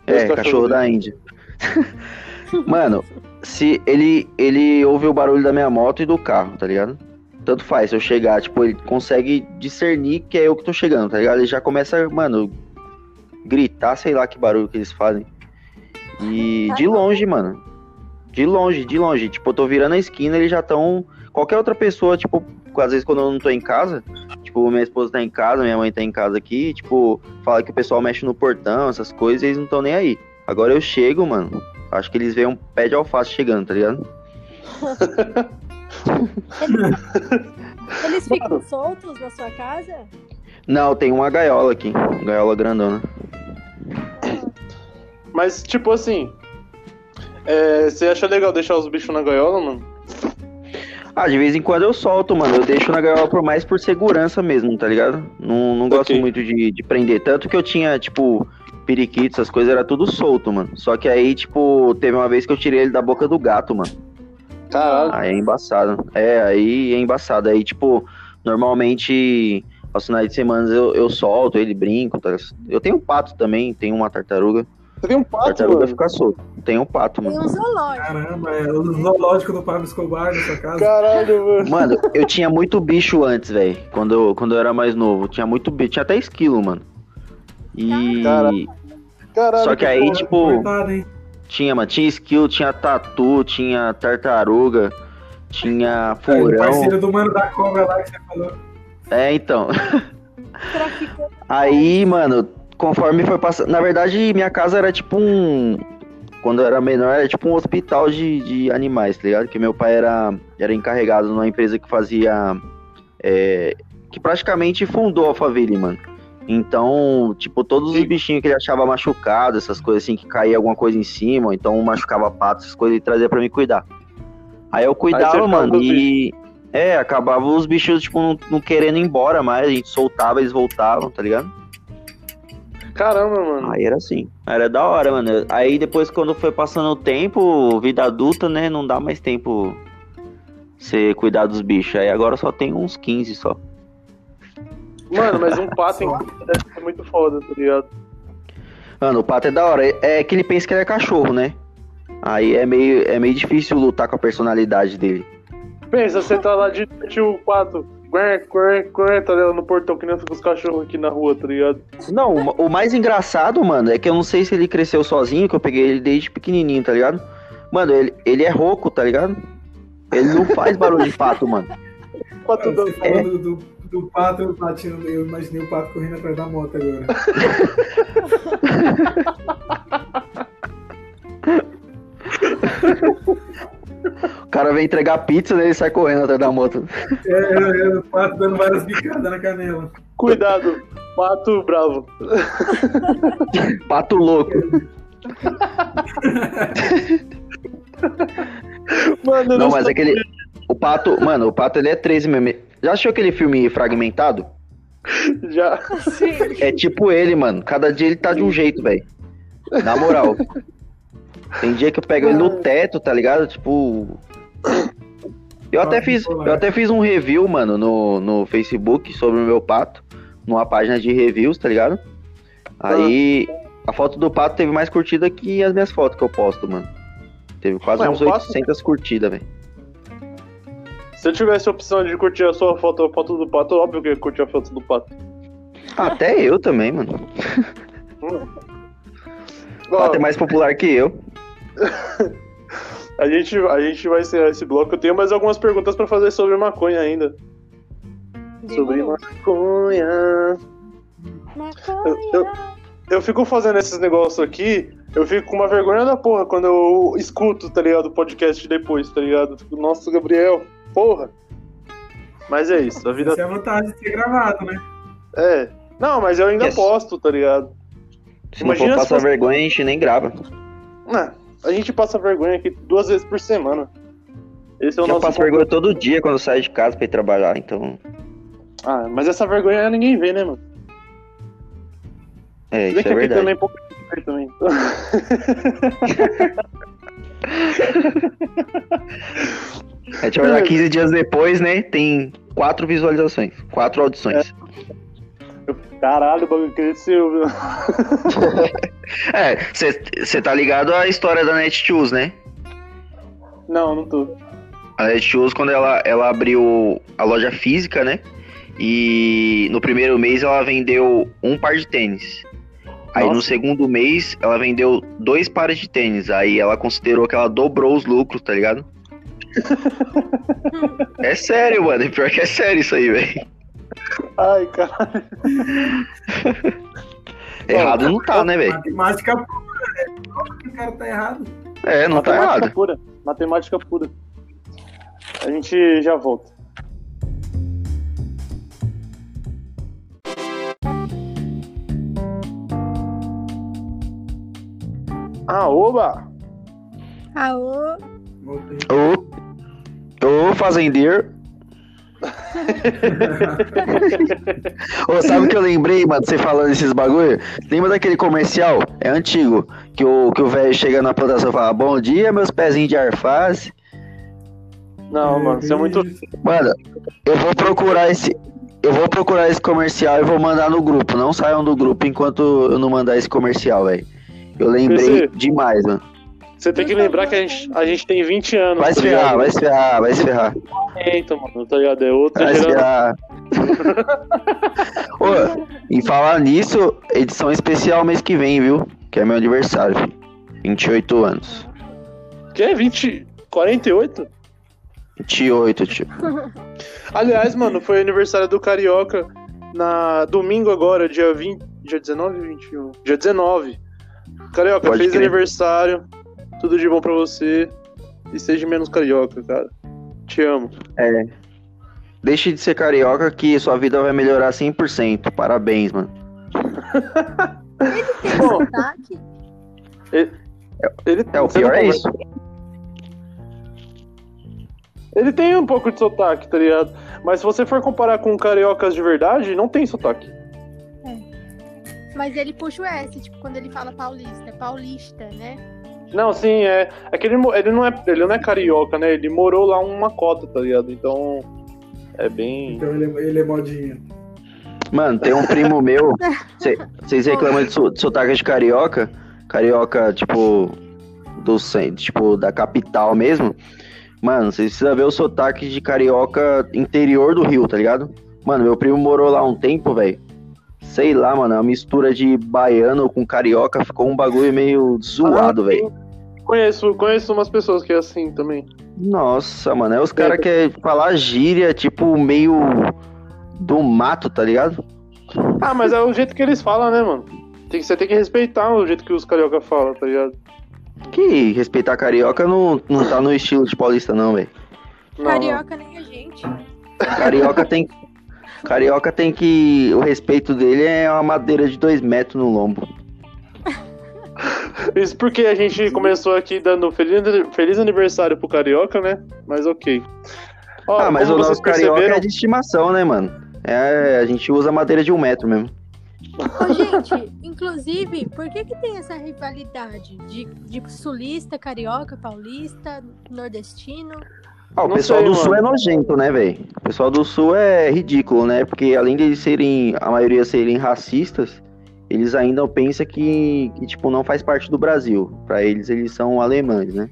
Speaker 1: Dois
Speaker 2: É, cachorro
Speaker 1: cachorros
Speaker 2: da Índia. Mano, se ele ele ouve o barulho da minha moto e do carro, tá ligado? Tanto faz, se eu chegar, tipo, ele consegue discernir que é eu que tô chegando, tá ligado? Ele já começa, mano, gritar, sei lá que barulho que eles fazem. E de longe, mano. De longe, de longe. Tipo, eu tô virando a esquina, eles já tão. Qualquer outra pessoa, tipo, às vezes quando eu não tô em casa, tipo, minha esposa tá em casa, minha mãe tá em casa aqui, tipo, fala que o pessoal mexe no portão, essas coisas, e eles não estão nem aí. Agora eu chego, mano. Acho que eles veem um pé de alface chegando, tá ligado?
Speaker 3: Eles ficam soltos na sua casa?
Speaker 2: Não, tem uma gaiola aqui. Gaiola grandona.
Speaker 1: Mas, tipo assim. é, você acha legal deixar os bichos na gaiola, mano?
Speaker 2: Ah, de vez em quando eu solto, mano. Eu deixo na gaiola por mais por segurança mesmo, tá ligado? Não, não gosto
Speaker 1: Ok.
Speaker 2: muito de, de prender. Tanto que eu tinha, tipo, periquito, essas coisas, era tudo solto, mano. Só que aí, tipo, teve uma vez que eu tirei ele da boca do gato, mano.
Speaker 1: Caralho.
Speaker 2: Aí é embaçado. É, aí é embaçado. Aí, tipo, normalmente aos finais de semana eu, eu solto ele, brinco. Tá? Eu tenho um pato também, tenho uma tartaruga.
Speaker 1: Você tem um pato,
Speaker 2: tartaruga
Speaker 1: mano?
Speaker 2: fica solto. Tem um pato,
Speaker 3: Tem
Speaker 2: mano.
Speaker 3: um zoológico.
Speaker 4: Caramba, é o zoológico do Pablo Escobar na sua casa.
Speaker 1: Caralho, mano.
Speaker 2: Mano, eu tinha muito bicho antes, velho. Quando eu, quando eu era mais novo. Tinha muito bicho. Tinha até esquilo, mano. E.
Speaker 1: Caralho. Caralho.
Speaker 2: Só que aí,
Speaker 1: porra.
Speaker 2: tipo, tinha, mano. Tinha esquilo, tinha tatu, tinha tartaruga, tinha
Speaker 4: É,
Speaker 2: furão.
Speaker 4: parceiro do mano da cobra lá que você falou.
Speaker 2: É, então. Aí, mano, conforme foi passando. Na verdade, minha casa era tipo um. Quando eu era menor, era tipo um hospital de, de animais, tá ligado? Que meu pai era, era encarregado numa empresa que fazia. é, que praticamente fundou a favela, mano. Então, tipo, todos os bichinhos que ele achava machucado, essas coisas assim, que caía alguma coisa em cima, então machucava pato, essas coisas, ele trazia pra mim cuidar. Aí eu cuidava,
Speaker 1: ficava
Speaker 2: mano, e. É, acabava os bichos, tipo, não, não querendo ir embora mais, a gente soltava, eles voltavam, tá ligado?
Speaker 1: Caramba, mano.
Speaker 2: Aí era assim. Era da hora, mano. Aí depois, quando foi passando o tempo, vida adulta, né? Não dá mais tempo você cuidar dos bichos. Aí agora só tem uns 15 só.
Speaker 1: Mano, mas um pato deve ser muito foda, tá ligado?
Speaker 2: Mano, o pato é da hora. É que ele pensa que ele é cachorro, né? Aí é meio, é meio difícil lutar com a personalidade dele.
Speaker 1: Pensa, você tá lá de noite o pato. Quer, quer, quer, tá ligado? No portão, que nem os cachorros aqui na rua, tá ligado?
Speaker 2: Não, o- mais engraçado, mano, é que eu não sei se ele cresceu sozinho, que eu peguei ele desde pequenininho, tá ligado? Mano, ele, ele é rouco, tá ligado? Ele não faz barulho de pato, mano.
Speaker 1: Pato dançando.
Speaker 4: falou do, do, pato latindo, eu imaginei o pato correndo atrás da moto agora.
Speaker 2: O cara vem entregar pizza, daí ele sai correndo atrás da moto.
Speaker 4: É, é, é, o pato dando várias bicadas na canela.
Speaker 1: Cuidado. Pato bravo.
Speaker 2: Pato louco.
Speaker 1: Mano, eu
Speaker 2: Não, mas aquele. O pato. Mano, o pato ele é 13 mesmo. Já assistiu aquele filme fragmentado?
Speaker 1: Já.
Speaker 3: Sim.
Speaker 2: É tipo ele, mano. Cada dia ele tá de um jeito, velho. Na moral. Tem dia que eu pego ele no teto, tá ligado? Tipo. Eu até fiz, eu até fiz um review, mano, no, no Facebook sobre o meu pato, numa página de reviews, tá ligado? Aí a foto do pato teve mais curtida que as minhas fotos que eu posto, mano. Teve quase
Speaker 1: Ué,
Speaker 2: uns
Speaker 1: o pato-
Speaker 2: 800 curtidas, velho.
Speaker 1: Se eu tivesse a opção de curtir a sua foto, a foto do pato, óbvio que eu ia curtir a foto do pato.
Speaker 2: Até eu também, mano. O
Speaker 1: Ó,
Speaker 2: pato é mais popular que eu.
Speaker 1: a, gente, a gente vai encerrar esse bloco. Eu tenho mais algumas perguntas pra fazer sobre maconha ainda. Sobre
Speaker 3: Demorou.
Speaker 1: maconha.
Speaker 3: Maconha.
Speaker 1: Eu fico fazendo esses negócios aqui, eu fico com uma vergonha da porra quando eu escuto, tá ligado, o podcast depois, tá ligado? Fico, Nossa, Gabriel, porra. Mas é isso, a vida
Speaker 4: Essa é a vantagem de ser gravado, né?
Speaker 1: é. Não, mas eu ainda
Speaker 2: Yes.
Speaker 1: posto, tá ligado?
Speaker 2: Se
Speaker 1: Imagina
Speaker 2: não for passar
Speaker 1: fosse-
Speaker 2: vergonha, a gente nem grava.
Speaker 1: Ah, a gente passa vergonha aqui duas vezes por semana. Esse é o
Speaker 2: Eu
Speaker 1: nosso
Speaker 2: passo vergonha todo dia quando eu saio de casa pra ir trabalhar, então.
Speaker 1: Ah, mas essa vergonha ninguém vê, né, mano?
Speaker 2: É, isso
Speaker 1: que
Speaker 2: é
Speaker 1: aqui
Speaker 2: verdade.
Speaker 1: também pouco vê também.
Speaker 2: A gente vai olhar 15 dias depois, né? Tem quatro visualizações, quatro audições.
Speaker 1: Caralho, o bagulho cresceu, viu?
Speaker 2: É, você tá ligado à história da Netshoes, né?
Speaker 1: Não, não tô.
Speaker 2: A Netshoes, quando ela, ela abriu a loja física, né? E no primeiro mês ela vendeu um par de tênis. Aí no
Speaker 1: Nossa.
Speaker 2: segundo mês ela vendeu dois pares de tênis. Aí ela considerou que ela dobrou os lucros, tá ligado? é sério, mano. Pior que é sério isso aí, velho.
Speaker 1: Ai, caralho.
Speaker 2: Errado não tá, né, velho?
Speaker 4: Matemática pura, né? O cara tá errado.
Speaker 2: É, não tá
Speaker 1: Matemática
Speaker 2: errado.
Speaker 1: pura. Matemática pura. A gente já volta. Ah, oba!
Speaker 3: Aô.
Speaker 4: Voltei.
Speaker 2: Ô, ô, fazendeiro. Ô, sabe o que eu lembrei, mano, você falando esses bagulho? Lembra daquele comercial? É antigo. Que o que o velho chega na plantação e fala: Bom dia, meus pezinhos de arfaz.
Speaker 1: Não, mano, você é muito.
Speaker 2: Mano, eu vou procurar esse. Eu vou procurar esse comercial e vou mandar no grupo. Não saiam do grupo enquanto eu não mandar esse comercial, velho. Eu lembrei
Speaker 1: PC.
Speaker 2: demais, mano.
Speaker 1: Você tem que lembrar que a gente, a gente tem 20 anos.
Speaker 2: Vai se
Speaker 1: tá
Speaker 2: ferrar, vai se ferrar, vai se ferrar.
Speaker 1: Eita, mano, tá ligado? É outra
Speaker 2: Vai se
Speaker 1: geração.
Speaker 2: ferrar. Ô, e falar nisso, edição especial mês que vem, viu? Que é meu aniversário, filho. 28 anos.
Speaker 1: Que é 20. 48?
Speaker 2: 28, tio.
Speaker 1: Aliás, mano, foi aniversário do Carioca na domingo agora, dia 20. Dia 19 ou 21? Dia 19. Carioca,
Speaker 2: Pode
Speaker 1: fez
Speaker 2: crer.
Speaker 1: aniversário. Tudo de bom pra você. E seja menos carioca, cara. Te amo.
Speaker 2: É. Deixe de ser carioca que sua vida vai melhorar 100%. Parabéns, mano.
Speaker 3: Tem
Speaker 1: Bom.
Speaker 3: sotaque?
Speaker 1: Ele,
Speaker 2: É, o pior é isso.
Speaker 1: Ele tem um pouco de sotaque, tá ligado? Mas se você for comparar com cariocas de verdade, não tem sotaque.
Speaker 3: Mas ele puxa o S, tipo, quando ele fala paulista. É paulista, né?
Speaker 1: Não, sim, é. É que ele, ele, não é, ele não é carioca, né? Ele morou lá uma cota, tá ligado? Então. É bem.
Speaker 4: Então ele é, ele é modinha.
Speaker 2: Mano, tem um primo meu. Vocês reclamam de, so- de sotaque de carioca? Carioca, tipo. Do cen- tipo, da capital mesmo. Mano, vocês precisam ver o sotaque de carioca interior do Rio, tá ligado? Mano, meu primo morou lá um tempo, velho. Sei lá, mano, a mistura de baiano com carioca ficou um bagulho meio zoado,
Speaker 1: Ah,
Speaker 2: velho.
Speaker 1: Conheço, conheço umas pessoas que é assim também.
Speaker 2: Nossa, mano, é os caras querem falar gíria, tipo, meio do mato, tá ligado?
Speaker 1: Ah, mas é o jeito que eles falam, né, mano? Tem que, você tem que respeitar o jeito que os carioca falam, tá ligado?
Speaker 2: Que respeitar carioca não, não tá no estilo de paulista, não, velho.
Speaker 3: Carioca nem a gente.
Speaker 2: Carioca tem. Carioca tem que. O respeito dele é uma madeira de dois metros no lombo.
Speaker 1: Isso porque a gente começou aqui dando feliz, feliz aniversário pro Carioca, né? Mas ok.
Speaker 2: Ó, ah, mas o nosso Carioca é de estimação, né, mano? É, a gente usa madeira de um metro mesmo.
Speaker 3: Ô, gente, inclusive, por que que tem essa rivalidade de, de sulista, carioca, paulista, nordestino?
Speaker 2: Ah, o não pessoal sei, do mano. sul é nojento, né, velho? O pessoal do sul é ridículo, né? Porque além de serem, a maioria serem racistas, eles ainda pensam que, que tipo, não faz parte do Brasil. Para eles, eles são alemães, né?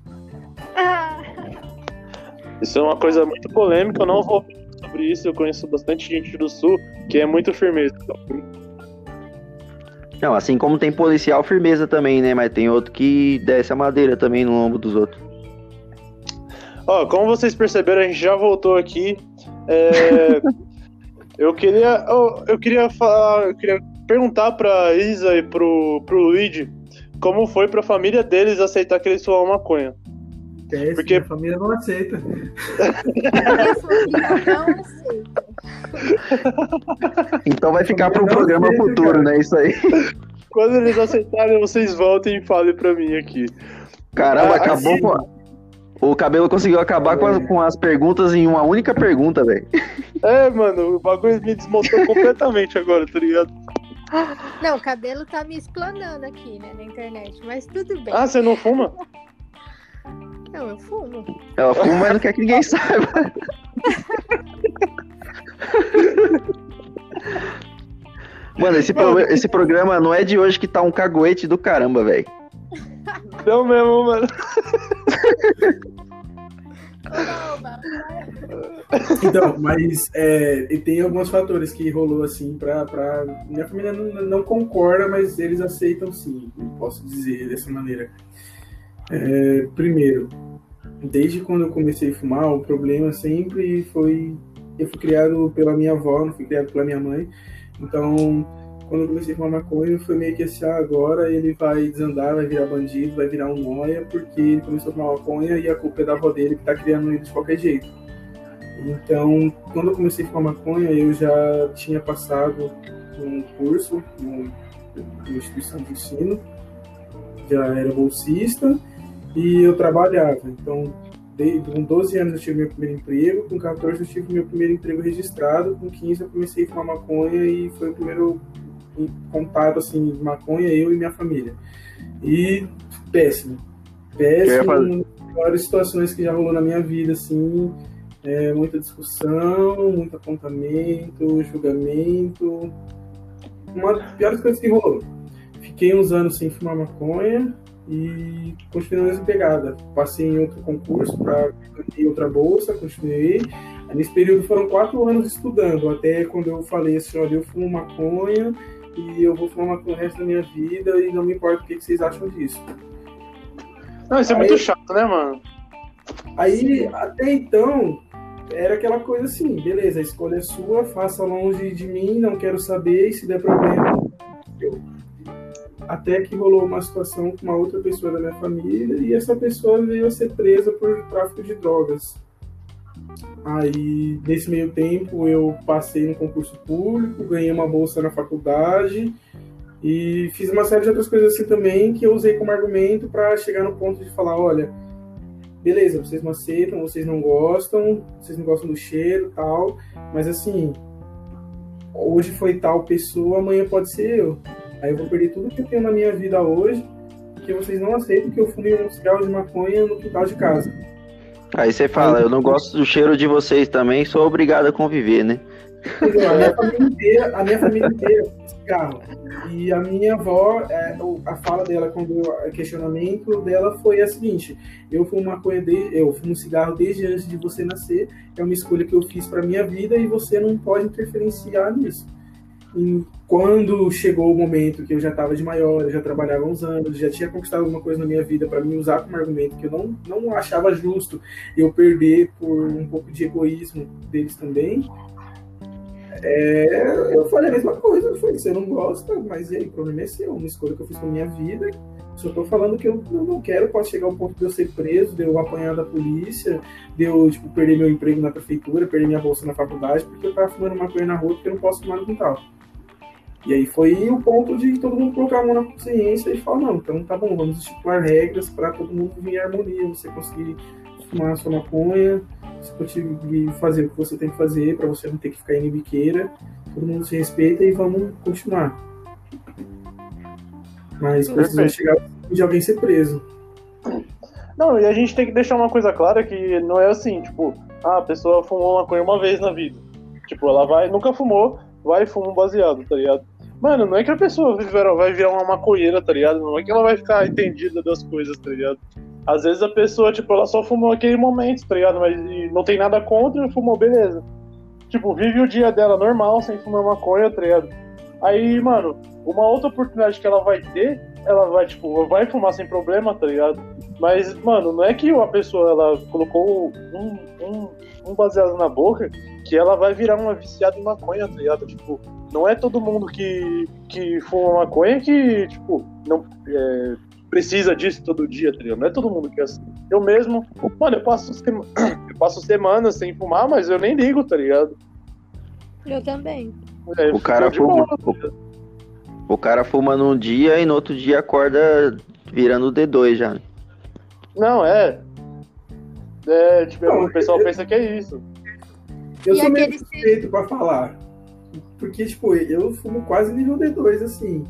Speaker 1: Isso é uma coisa muito polêmica, eu não vou sobre isso, eu conheço bastante gente do sul que é muito firmeza.
Speaker 2: Não, assim como tem policial firmeza também, né? Mas tem outro que desce a madeira também no lombo dos outros.
Speaker 1: Ó, como vocês perceberam, a gente já voltou aqui. É... eu queria, eu, eu, queria falar, eu queria perguntar pra Isa e pro, pro Luigi como foi pra família deles aceitar que eles fumam maconha.
Speaker 4: É, Porque a família não aceita.
Speaker 3: Minha família não aceita.
Speaker 2: Então vai ficar para um programa aceita, futuro, cara. né? Isso aí.
Speaker 1: Quando eles aceitarem, vocês voltem e falem para mim aqui.
Speaker 2: Caramba, ah, acabou assim... O cabelo conseguiu acabar é. com, as, com, as, perguntas em uma única pergunta, velho.
Speaker 1: É, mano, o bagulho me desmontou completamente agora, tá ligado?
Speaker 3: Não, o cabelo tá me explanando aqui, né, na internet, mas tudo bem.
Speaker 1: Ah, você não fuma?
Speaker 3: Não, eu fumo.
Speaker 2: Ela fuma, mas não quer que ninguém saiba. Mano, esse, pro, esse programa não é de hoje que tá um caguete do caramba, velho.
Speaker 1: Não mesmo, mano.
Speaker 4: Então, mas é, tem alguns fatores que rolou assim pra. pra... Minha família não, não concorda, mas eles aceitam sim, posso dizer dessa maneira. É, primeiro, desde quando eu comecei a fumar, o problema sempre foi. Eu fui criado pela minha avó, não fui criado pela minha mãe. Então, quando eu comecei a fumar maconha, foi meio que assim: ah, agora ele vai desandar, vai virar bandido, vai virar um noia, porque ele começou a fumar maconha e a culpa é da avó dele que tá criando ele de qualquer jeito. Então, quando eu comecei a fumar maconha, eu já tinha passado um curso numa instituição de ensino, já era bolsista e eu trabalhava. Então, com 12 anos eu tive meu primeiro emprego, com 14 eu tive meu primeiro emprego registrado, com 15 eu comecei a fumar maconha e foi o primeiro contato assim de maconha eu e minha família. E péssimo. Péssimo, uma das piores situações que já rolou na minha vida, assim, é, muita discussão, muito apontamento, julgamento. Uma das piores coisas que rolou. Fiquei uns anos sem fumar maconha, e continuei nessa pegada. Passei em outro concurso para outra bolsa, continuei. Aí, nesse período foram quatro anos estudando, até quando eu falei assim, olha, eu fumo maconha e eu vou fumar maconha o resto da minha vida e não me importa o que vocês acham disso.
Speaker 1: Não, isso é muito chato, né, mano?
Speaker 4: Aí, até então, era aquela coisa assim, beleza, a escolha é sua, faça longe de mim, não quero saber, e se der problema, eu até que rolou uma situação com uma outra pessoa da minha família e essa pessoa veio a ser presa por tráfico de drogas. Aí, nesse meio tempo, eu passei no concurso público, ganhei uma bolsa na faculdade e fiz uma série de outras coisas assim também que eu usei como argumento para chegar no ponto de falar: olha, beleza, vocês não aceitam, vocês não gostam, vocês não gostam do cheiro tal, mas assim, hoje foi tal pessoa, amanhã pode ser eu. Aí eu vou perder tudo que eu tenho na minha vida hoje, porque vocês não aceitam que eu fume um cigarro de maconha no quintal de casa.
Speaker 2: Aí você fala, eu não gosto do cheiro de vocês também, sou obrigado a conviver, né?
Speaker 4: A minha família inteira, a minha família inteira cigarro. E a minha avó, é, a fala dela, quando o questionamento dela foi a seguinte: eu fumo maconha de, eu fumo cigarro desde antes de você nascer, é uma escolha que eu fiz para minha vida e você não pode interferenciar nisso. E quando chegou o momento que eu já estava de maior, eu já trabalhava uns anos, já tinha conquistado alguma coisa na minha vida para me usar como argumento que eu não, não achava justo eu perder por um pouco de egoísmo deles também, É, eu falei a mesma coisa. Falei, você não gosta, mas e aí, o problema é seu. Uma escolha que eu fiz com a minha vida. Eu tô falando que eu, não quero, pode chegar ao ponto de eu ser preso, de eu apanhar da polícia, de eu tipo, perder meu emprego na prefeitura, perder minha bolsa na faculdade, porque eu tava fumando maconha na rua porque eu não posso fumar no quintal. E aí foi o ponto de todo mundo colocar a mão na consciência e falar, não, então tá bom, vamos estipular regras para todo mundo vir em harmonia, você conseguir fumar a sua maconha, você conseguir fazer o que você tem que fazer para você não ter que ficar em biqueira, todo mundo se respeita e vamos continuar. Mas precisa chegar de alguém ser preso.
Speaker 1: Não, e a gente tem que deixar uma coisa clara que não é assim, tipo, ah, a pessoa fumou maconha uma vez na vida. Tipo, ela vai, nunca fumou, vai e fuma um baseado, tá ligado? Mano, não é que a pessoa vai virar uma maconheira, tá ligado? Não é que ela vai ficar entendida das coisas, tá ligado? Às vezes a pessoa, tipo, ela só fumou aquele momento, tá ligado? Mas não tem nada contra, fumou, beleza. Tipo, vive o dia dela normal, sem fumar maconha, tá ligado? Aí, mano, uma outra oportunidade que ela vai ter, ela vai, tipo, vai fumar sem problema, tá ligado? Mas, mano, não é que a pessoa, ela colocou um, um, um baseado na boca que ela vai virar uma viciada em maconha, tá ligado? Tipo, não é todo mundo que, que fuma maconha que, tipo, não é, precisa disso todo dia, tá ligado? Não é todo mundo que é assim. Eu mesmo, mano, eu passo, sema... eu passo semanas sem fumar, mas eu nem ligo, tá ligado?
Speaker 3: Eu também.
Speaker 2: É, o cara fuma. O, o cara fuma num dia e no outro dia acorda virando D2 já.
Speaker 1: Não, é. É, tipo, não, o pessoal eu, pensa que é isso.
Speaker 4: Eu e sou meio suspeito pra falar. Porque, tipo, eu fumo quase nível D2, assim.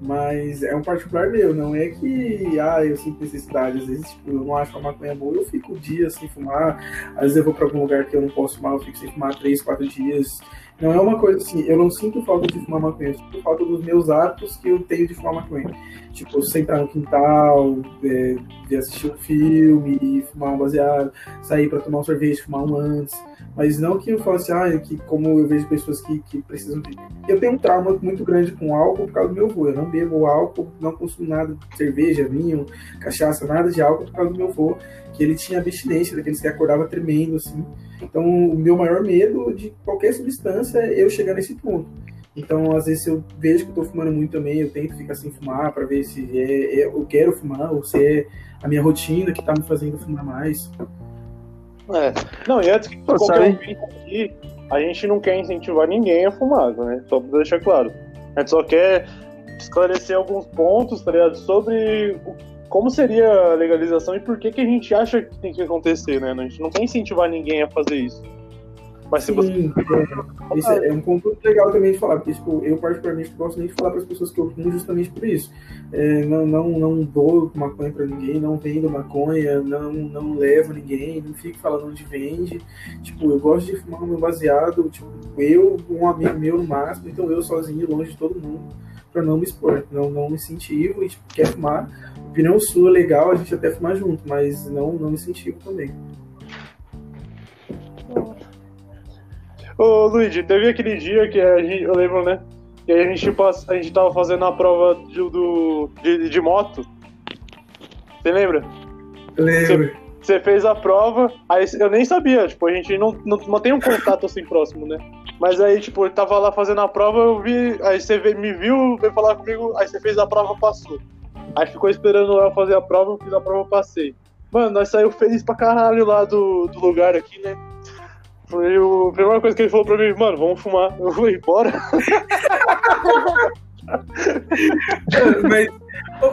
Speaker 4: Mas é um particular meu, não é que ah, eu sinto necessidade. Às vezes, tipo, eu não acho a maconha boa, eu fico dias sem fumar. Às vezes eu vou pra algum lugar que eu não posso fumar, eu fico sem fumar três, quatro dias. Não é uma coisa assim, eu não sinto falta de fumar maconha, eu sinto falta dos meus hábitos que eu tenho de fumar maconha. Tipo, sentar no quintal, é, de assistir um filme, fumar um baseado, sair para tomar um sorvete, fumar um antes. Mas não que eu fale assim, ah, que como eu vejo pessoas que, que precisam de. Eu tenho um trauma muito grande com álcool por causa do meu avô. Eu não bebo álcool, não consumo nada de cerveja, vinho, cachaça, nada de álcool por causa do meu avô, que ele tinha abstinência, daqueles que acordava tremendo, assim. Então, o meu maior medo de qualquer substância é eu chegar nesse ponto. Então, às vezes, eu vejo que eu tô fumando muito também, eu tento ficar sem fumar para ver se é, é, eu quero fumar ou se é a minha rotina que tá me fazendo fumar mais.
Speaker 1: É. Não, e antes que Pô, qualquer um aqui, a gente não quer incentivar ninguém a fumar, né? Só pra deixar claro. A gente só quer esclarecer alguns pontos, tá ligado? Sobre como seria a legalização e por que, que a gente acha que tem que acontecer, né? A gente não quer incentivar ninguém a fazer isso.
Speaker 4: Mas se você. É, é, um ponto legal também de falar, porque tipo, eu particularmente gosto nem de falar para as pessoas que eu fumo justamente por isso. É, não, não, não dou maconha para ninguém, não vendo maconha, não, não levo ninguém, não fico falando onde vende. Tipo, eu gosto de fumar o meu baseado, tipo, eu, um amigo meu no máximo, então eu sozinho, longe de todo mundo, para não me expor. Não, não incentivo e tipo, quer fumar. Opinião sua, legal, a gente até fumar junto, mas não, não incentivo também.
Speaker 1: Ô, Luigi, teve aquele dia que a gente, eu lembro, né? Que a gente, a gente tava fazendo a prova de, do, de, de moto. Você lembra?
Speaker 4: Lembro.
Speaker 1: Você fez a prova, aí eu nem sabia, tipo, a gente não, não mantém um contato assim próximo, né? Mas aí, tipo, eu tava lá fazendo a prova, eu vi, aí você me viu, veio falar comigo, aí você fez a prova, passou. Aí ficou esperando eu fazer a prova, eu fiz a prova, passei. Mano, nós saiu feliz pra caralho lá do, do lugar aqui, né? Foi a primeira coisa que ele falou pra mim, mano, vamos fumar. Eu falei, bora.
Speaker 4: Mas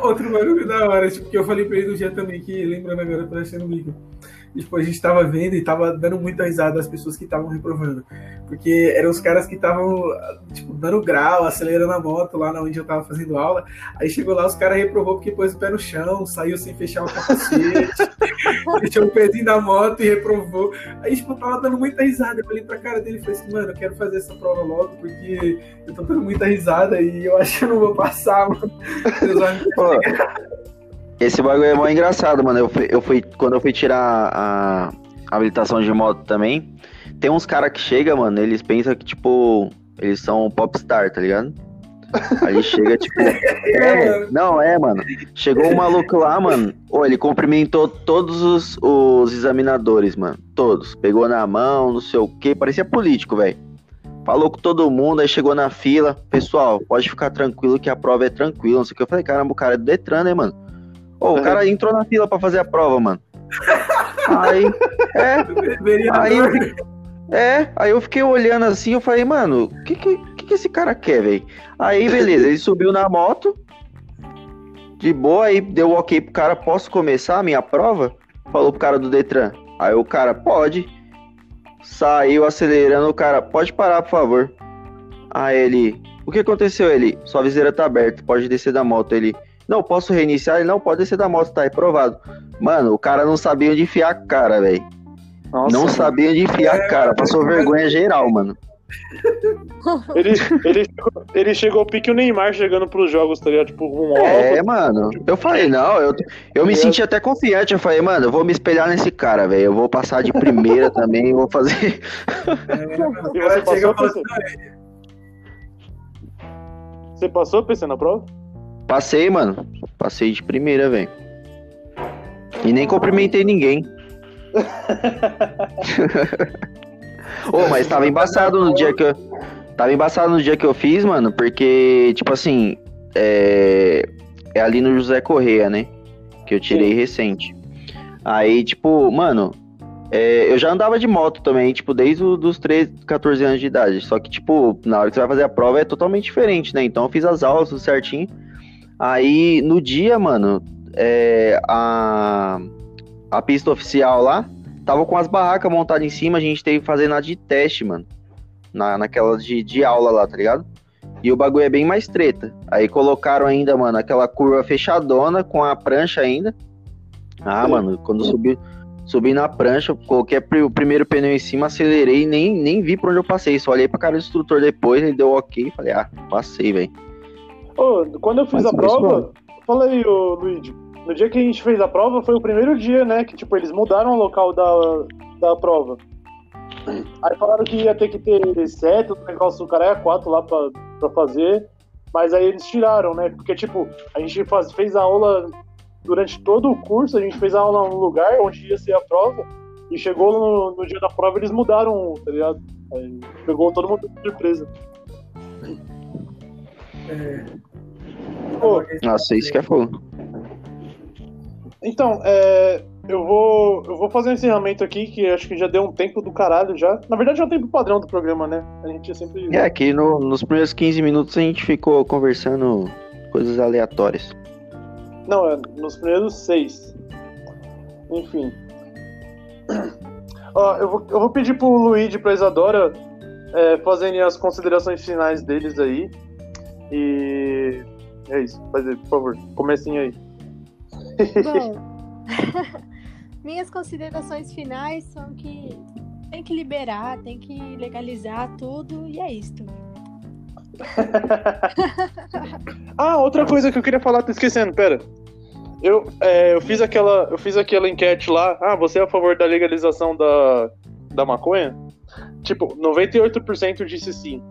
Speaker 4: outro bagulho da hora, tipo, que eu falei pra ele no dia também, que lembrando agora, achando o bico. E, tipo, a gente tava vendo e tava dando muita risada das pessoas que estavam reprovando. Porque eram os caras que estavam, tipo, dando grau, acelerando a moto lá onde eu tava fazendo aula. Aí chegou lá, os caras reprovou porque pôs o pé no chão, saiu sem fechar o capacete, deixou o pezinho da moto e reprovou. Aí, tipo, eu tava dando muita risada. Eu falei pra cara dele e falei assim, mano, eu quero fazer essa prova logo, porque eu tô dando muita risada e eu acho que eu não vou passar, mano.
Speaker 2: Esse bagulho é mó engraçado, mano. Eu fui, eu fui, quando eu fui tirar a habilitação de moto também, tem uns caras que chegam, mano, eles pensam que, tipo, eles são popstar, tá ligado? Aí chega, tipo. É, não, é, mano. Chegou um maluco lá, mano. Ô, ele cumprimentou todos os, os examinadores, mano. Todos. Pegou na mão, não sei o quê. Parecia político, velho. falou com todo mundo, aí chegou na fila. Pessoal, pode ficar tranquilo que a prova é tranquila. Não sei o que. Eu falei, caramba, o cara é do Detran, né, mano? Ô, o cara entrou na fila pra fazer a prova, mano. Aí, é. Aí eu, é, aí eu fiquei olhando assim, eu falei, mano, o que, que, que esse cara quer, velho? Aí, beleza, ele subiu na moto. De boa, aí deu ok pro cara, posso começar a minha prova? Falou pro cara do Detran. Aí o cara, pode. Saiu acelerando, o cara, pode parar, por favor. Aí ele, o que aconteceu? Ele, sua viseira tá aberta, pode descer da moto. Ele, não, posso reiniciar? Ele, não, pode descer da moto, tá reprovado. Mano, o cara não sabia onde enfiar a cara, velho. Não sabia onde enfiar a cara, passou vergonha geral, mano.
Speaker 1: Ele, ele, chegou, ele chegou pique o Neymar chegando pros jogos, tá ligado? Tipo, um
Speaker 2: É,
Speaker 1: alto.
Speaker 2: mano. Eu falei, não, eu, eu me senti até confiante. Eu falei, mano, eu vou me espelhar nesse cara, velho. Eu vou passar de primeira também, vou fazer.
Speaker 1: E você passou, PC? Você passou, PC, na prova?
Speaker 2: Passei, mano. Passei de primeira, velho. E nem cumprimentei ninguém. Ô, mas tava embaçado no dia que eu. Tava embaçado no dia que eu fiz, mano, porque, tipo assim, é, é ali no José Correia, né? Que eu tirei
Speaker 1: Sim.
Speaker 2: recente. Aí, tipo, mano, é, eu já andava de moto também, tipo, desde os 13, 14 anos de idade. Só que, tipo, na hora que você vai fazer a prova é totalmente diferente, né? Então eu fiz as aulas tudo certinho. Aí, no dia, mano, é, a, a pista oficial lá tava com as barracas montadas em cima, a gente teve que fazer nada de teste, mano. Na, naquela de, de aula lá, tá ligado? E o bagulho é bem mais treta. Aí colocaram ainda, mano, aquela curva fechadona com a prancha ainda. Ah, mano, quando subi, subi na prancha, coloquei a o primeiro pneu em cima, acelerei nem, nem vi por onde eu passei. Só olhei pra cara do instrutor depois, ele deu ok falei, ah, passei, velho.
Speaker 1: Ô, quando eu fiz
Speaker 2: Mas
Speaker 1: a prova, fala aí, ô Luigi. No dia que a gente fez a prova, foi o primeiro dia, né? Que, tipo, eles mudaram o local da, da prova. Aí falaram que ia ter que ter sete, o negócio do cara é quatro lá pra, pra fazer. Mas aí eles tiraram, né? Porque, tipo, a gente faz, fez a aula durante todo o curso, a gente fez a aula num lugar onde ia ser a prova. E chegou no, no dia da prova, eles mudaram, tá ligado? Aí pegou todo mundo de surpresa.
Speaker 4: É,
Speaker 1: Pô,
Speaker 2: Nossa, isso que é fogo.
Speaker 1: Então, é, eu vou eu vou fazer um encerramento aqui, que acho que já deu um tempo do caralho já. Na verdade, é o tempo padrão do programa, né? A gente sempre.
Speaker 2: É, que no- nos primeiros 15 minutos a gente ficou conversando coisas aleatórias.
Speaker 1: Não, é nos primeiros seis. Enfim. Ó, eu, vou, eu vou pedir pro Luigi e pra Isadora é, fazerem as considerações finais deles aí. E. É isso, fazer, por favor, comecem aí.
Speaker 3: Bom, minhas considerações finais são que tem que liberar, tem que legalizar tudo e é isto.
Speaker 1: Ah, outra coisa que eu queria falar, tô esquecendo, pera. Eu, é, eu fiz aquela. Eu fiz aquela enquete lá. Ah, você é a favor da legalização da, da maconha? Tipo, 98% disse sim.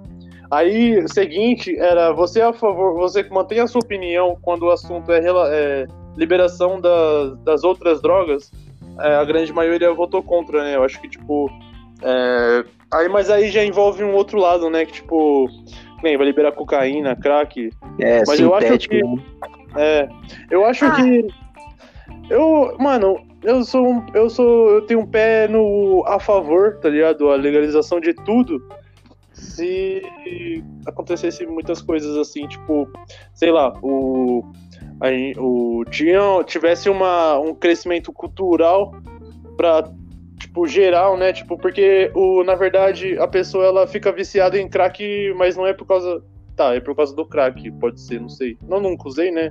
Speaker 1: Aí, seguinte, era você é a favor, você mantém a sua opinião quando o assunto é, é liberação da- das outras drogas. É, a grande maioria votou contra, né? Eu acho que, tipo. é, aí, mas aí já envolve um outro lado, né? Que, tipo, nem vai liberar cocaína, crack,
Speaker 2: É,
Speaker 1: Mas eu acho que-
Speaker 2: né?
Speaker 1: é, eu acho
Speaker 3: Ah.
Speaker 1: que eu, mano, eu sou um- eu sou eu tenho um pé no a favor, tá ligado? A legalização de tudo. Se acontecesse muitas coisas assim, tipo, sei lá, o aí, o tinha tivesse uma, um crescimento cultural pra tipo geral, né? Tipo, porque o na verdade a pessoa ela fica viciada em crack, mas não é por causa Tá, é por causa do crack, pode ser, não sei. Não, nunca usei, né?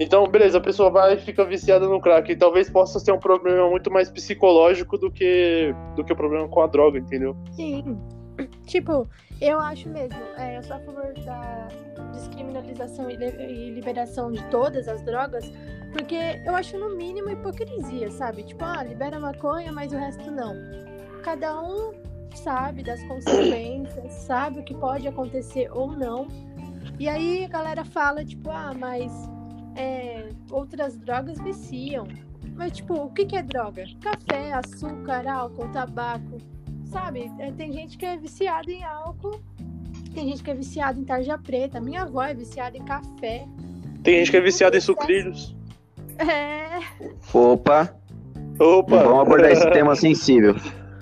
Speaker 1: Então, beleza, a pessoa vai e fica viciada no crack. E talvez possa ser um problema muito mais psicológico do que do que o problema com a droga, entendeu?
Speaker 3: Sim. Tipo, eu acho mesmo, é, eu sou a favor da descriminalização e li- liberação de todas as drogas, porque eu acho no mínimo hipocrisia, sabe? Tipo, ah, libera maconha, mas o resto não. Cada um sabe das consequências, sabe o que pode acontecer ou não. E aí a galera fala, tipo, ah, mas é, outras drogas viciam. Mas, tipo, o que, que é droga? Café, açúcar, álcool, tabaco, sabe, é, tem gente que é viciada em álcool, tem gente que é viciada em tarja preta. Minha avó é viciada em café.
Speaker 1: Tem gente que é viciada em sucrilhos.
Speaker 3: É,
Speaker 2: Opa,
Speaker 1: Opa!
Speaker 2: vamos abordar esse tema sensível.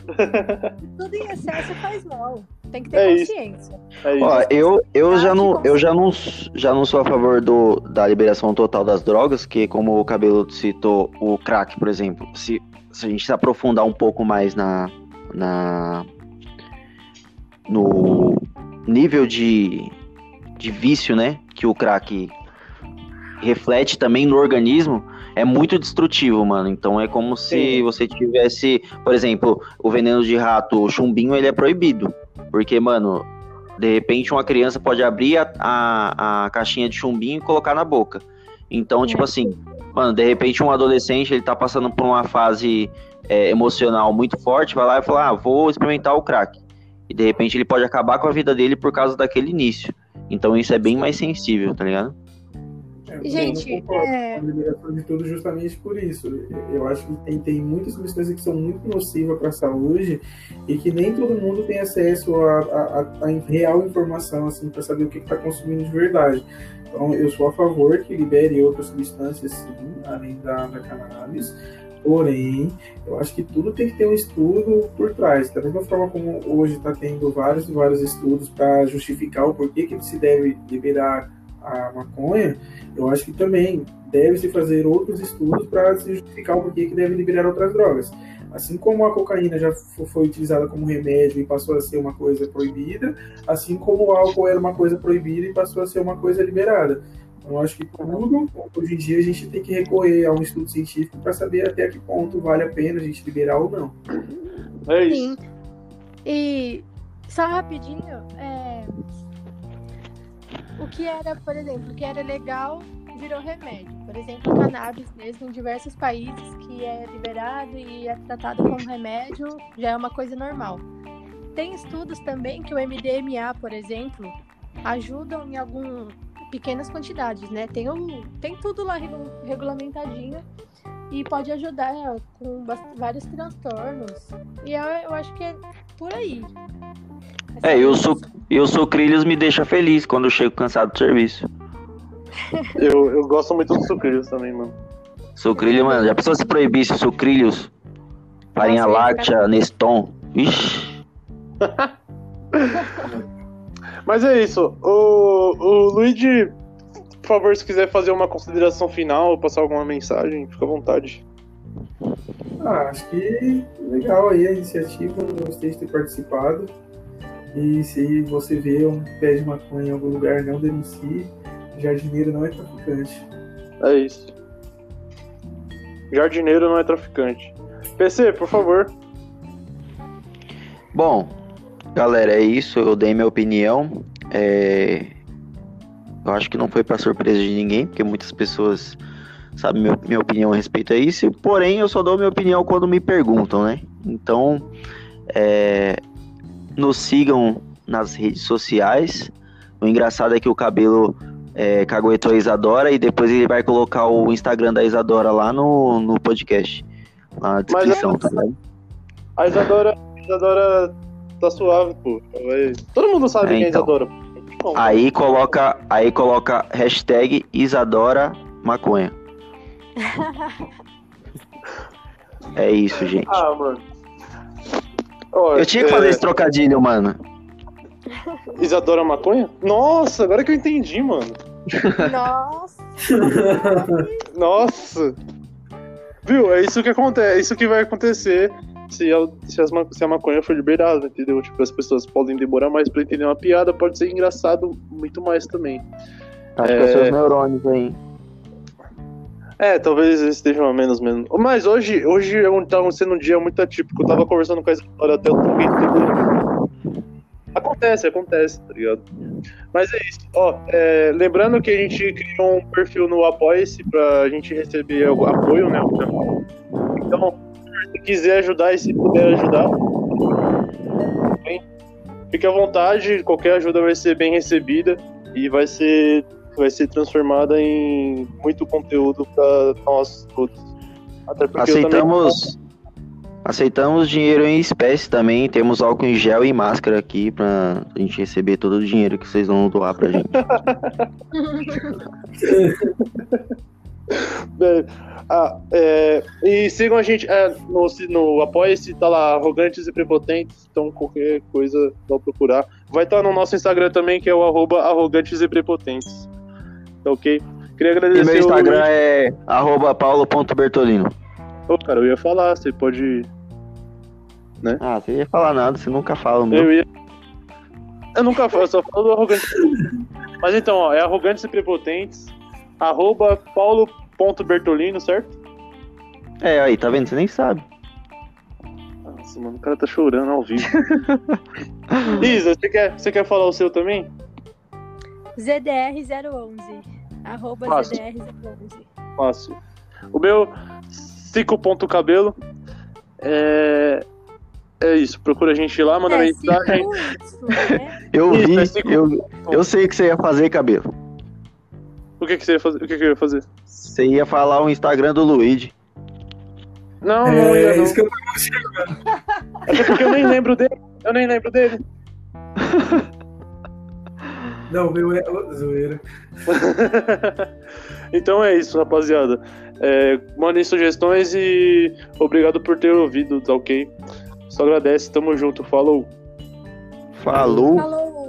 Speaker 3: tudo em excesso faz mal. Tem que ter
Speaker 1: É isso.
Speaker 3: consciência.
Speaker 1: É isso.
Speaker 2: Ó, eu, eu, já
Speaker 3: Ah,
Speaker 2: não, eu já, não, já não sou a favor do, da liberação total das drogas, que como o Cabelo citou, o crack, por exemplo, se, se a gente se aprofundar um pouco mais na, na no nível de, de vício, né, que o crack reflete também no organismo, é muito destrutivo, mano. Então é como se
Speaker 1: Sim.
Speaker 2: você tivesse, por exemplo, o veneno de rato, o chumbinho, ele é proibido. Porque, mano, de repente uma criança pode abrir a, a, a caixinha de chumbinho e colocar na boca. Então, tipo assim, mano, de repente um adolescente, ele tá passando por uma fase é, emocional muito forte, vai lá e fala, ah, vou experimentar o crack. E de repente ele pode acabar com a vida dele por causa daquele início. Então isso é bem mais sensível, tá ligado?
Speaker 4: É,
Speaker 3: gente, é-
Speaker 4: a liberação de tudo justamente por isso. Eu acho que tem, tem muitas substâncias que são muito nocivas para a saúde e que nem todo mundo tem acesso a, a- a- a real informação assim para saber o que está consumindo de verdade. Então, eu sou a favor que libere outras substâncias, sim, além da, da cannabis. Porém, eu acho que tudo tem que ter um estudo por trás. Da mesma forma como hoje está tendo vários e vários estudos para justificar o porquê que se deve liberar a maconha, eu acho que também deve-se fazer outros estudos para se justificar o porquê que deve liberar outras drogas. Assim como a cocaína já fo- foi utilizada como remédio e passou a ser uma coisa proibida, assim como o álcool era uma coisa proibida e passou a ser uma coisa liberada. Então, eu acho que tudo, hoje em dia, a gente tem que recorrer a um estudo científico para saber até que ponto vale a pena a gente liberar ou não.
Speaker 1: É isso.
Speaker 3: Sim. E só rapidinho, é, o que era, por exemplo, o que era legal virou remédio. Por exemplo, o cannabis mesmo em diversos países que é liberado e é tratado como remédio, já é uma coisa normal. Tem estudos também que o MDMA, por exemplo, ajudam em algumas pequenas quantidades, né? Tem, um, tem tudo lá regu- regulamentadinho e pode ajudar com vários transtornos. E eu, eu acho que é por aí.
Speaker 2: É, eu sou, eu sou sucrilhos me deixa feliz quando eu chego cansado do serviço.
Speaker 1: Eu, eu gosto muito dos sucrilhos também, mano.
Speaker 2: Sucrilho, mano, já pensou se proibisse sucrilhos? Farinha láctea, Neston. Ixi.
Speaker 1: Mas é isso. O, o Luigi, por favor, se quiser fazer uma consideração final, passar alguma mensagem, fica à vontade.
Speaker 4: Ah, acho que legal aí a iniciativa, gostei de ter participado. E se você vê um pé de maconha em algum lugar, não denuncie. Jardineiro não é traficante.
Speaker 1: É isso. Jardineiro não é traficante. PC, por favor.
Speaker 2: Bom, galera, é isso. Eu dei minha opinião. É, Eu acho que não foi pra surpresa de ninguém, porque muitas pessoas sabem minha opinião a respeito a isso. Porém, eu só dou minha opinião quando me perguntam, né? Então, é, nos sigam nas redes sociais. O engraçado é que o cabelo é, caguetou a Isadora e depois ele vai colocar o Instagram da Isadora lá no, no podcast. Lá na descrição, tá ligado?
Speaker 1: A Isadora, a Isadora tá suave, pô. Todo mundo sabe
Speaker 2: É,
Speaker 1: quem é
Speaker 2: então.
Speaker 1: Isadora. Bom,
Speaker 2: Aí coloca, aí coloca hashtag Isadora Maconha. É isso, gente.
Speaker 1: Ah, mano. Ó,
Speaker 2: Eu tinha que
Speaker 1: é,
Speaker 2: fazer esse trocadilho, mano.
Speaker 1: Isadora Maconha? Nossa, agora que eu entendi, mano.
Speaker 3: Nossa,
Speaker 1: Nossa! Viu? É isso que acontece, é isso que vai acontecer se a, se, as se a maconha for liberada, entendeu? Tipo, as pessoas podem demorar mais pra entender uma piada, pode ser engraçado muito mais também.
Speaker 2: Acho
Speaker 1: É.
Speaker 2: que é seus neurônios aí.
Speaker 1: É, talvez estejam a menos menos. Mas hoje, hoje é um- tá sendo um dia muito atípico. Eu tava conversando com a Isadora até o. Acontece, acontece, tá ligado? Mas é isso. Ó, é, lembrando que a gente criou um perfil no Apoia-se pra gente receber apoio, né? Então, se quiser ajudar e se puder ajudar, bem, fique à vontade. Qualquer ajuda vai ser bem recebida e vai ser vai ser transformada em muito conteúdo para nós todos. Também-
Speaker 2: Aceitamos. Aceitamos dinheiro em espécie também. Temos álcool em gel e máscara aqui pra gente receber todo o dinheiro que vocês vão doar pra gente.
Speaker 1: Ah, é, e sigam a gente é, no, no Apoia-se, tá lá, Arrogantes e Prepotentes, então qualquer coisa dá procurar. Vai estar no nosso Instagram também, que é o arroba Arrogantes e Prepotentes. Tá ok? Queria
Speaker 2: E
Speaker 1: agradecer
Speaker 2: meu
Speaker 1: o
Speaker 2: Instagram
Speaker 1: Luiz.
Speaker 2: é arroba paulo.bertolino.
Speaker 1: Ô, cara, eu ia falar, você pode.
Speaker 2: Ah, você ia falar nada, você nunca fala o meu.
Speaker 1: Eu ia. Eu nunca falo, eu só falo do Arrogantes. Mas então, ó, é Arrogantes e Prepotentes, arroba paulo.bertolino, certo?
Speaker 2: É, aí, tá vendo? Você nem sabe.
Speaker 1: Nossa, mano, o cara tá chorando ao vivo. Isa, você quer, você quer falar o seu também?
Speaker 3: ZDR011. Arroba
Speaker 1: Fácil.
Speaker 3: ZDR011.
Speaker 1: Fácil. O meu, cico.cabelo. É. É isso, procura a gente lá, manda
Speaker 3: É,
Speaker 1: mensagem.
Speaker 3: isso, né?
Speaker 2: Eu
Speaker 1: Isso,
Speaker 2: vi,
Speaker 1: é
Speaker 2: eu, eu sei o que você ia fazer, cabelo.
Speaker 1: O que, que você ia fazer? O que, que eu ia fazer?
Speaker 2: Você ia falar o Instagram do Luigi.
Speaker 1: Não, não, ia
Speaker 4: É
Speaker 1: não.
Speaker 4: isso que eu
Speaker 1: Até porque eu nem lembro dele. Eu nem lembro dele.
Speaker 4: Não, meu é zoeira.
Speaker 1: então é isso, rapaziada. É, mandem sugestões e obrigado por ter ouvido, tá ok? Só agradece, tamo junto, falou.
Speaker 2: Falou.
Speaker 3: Falou.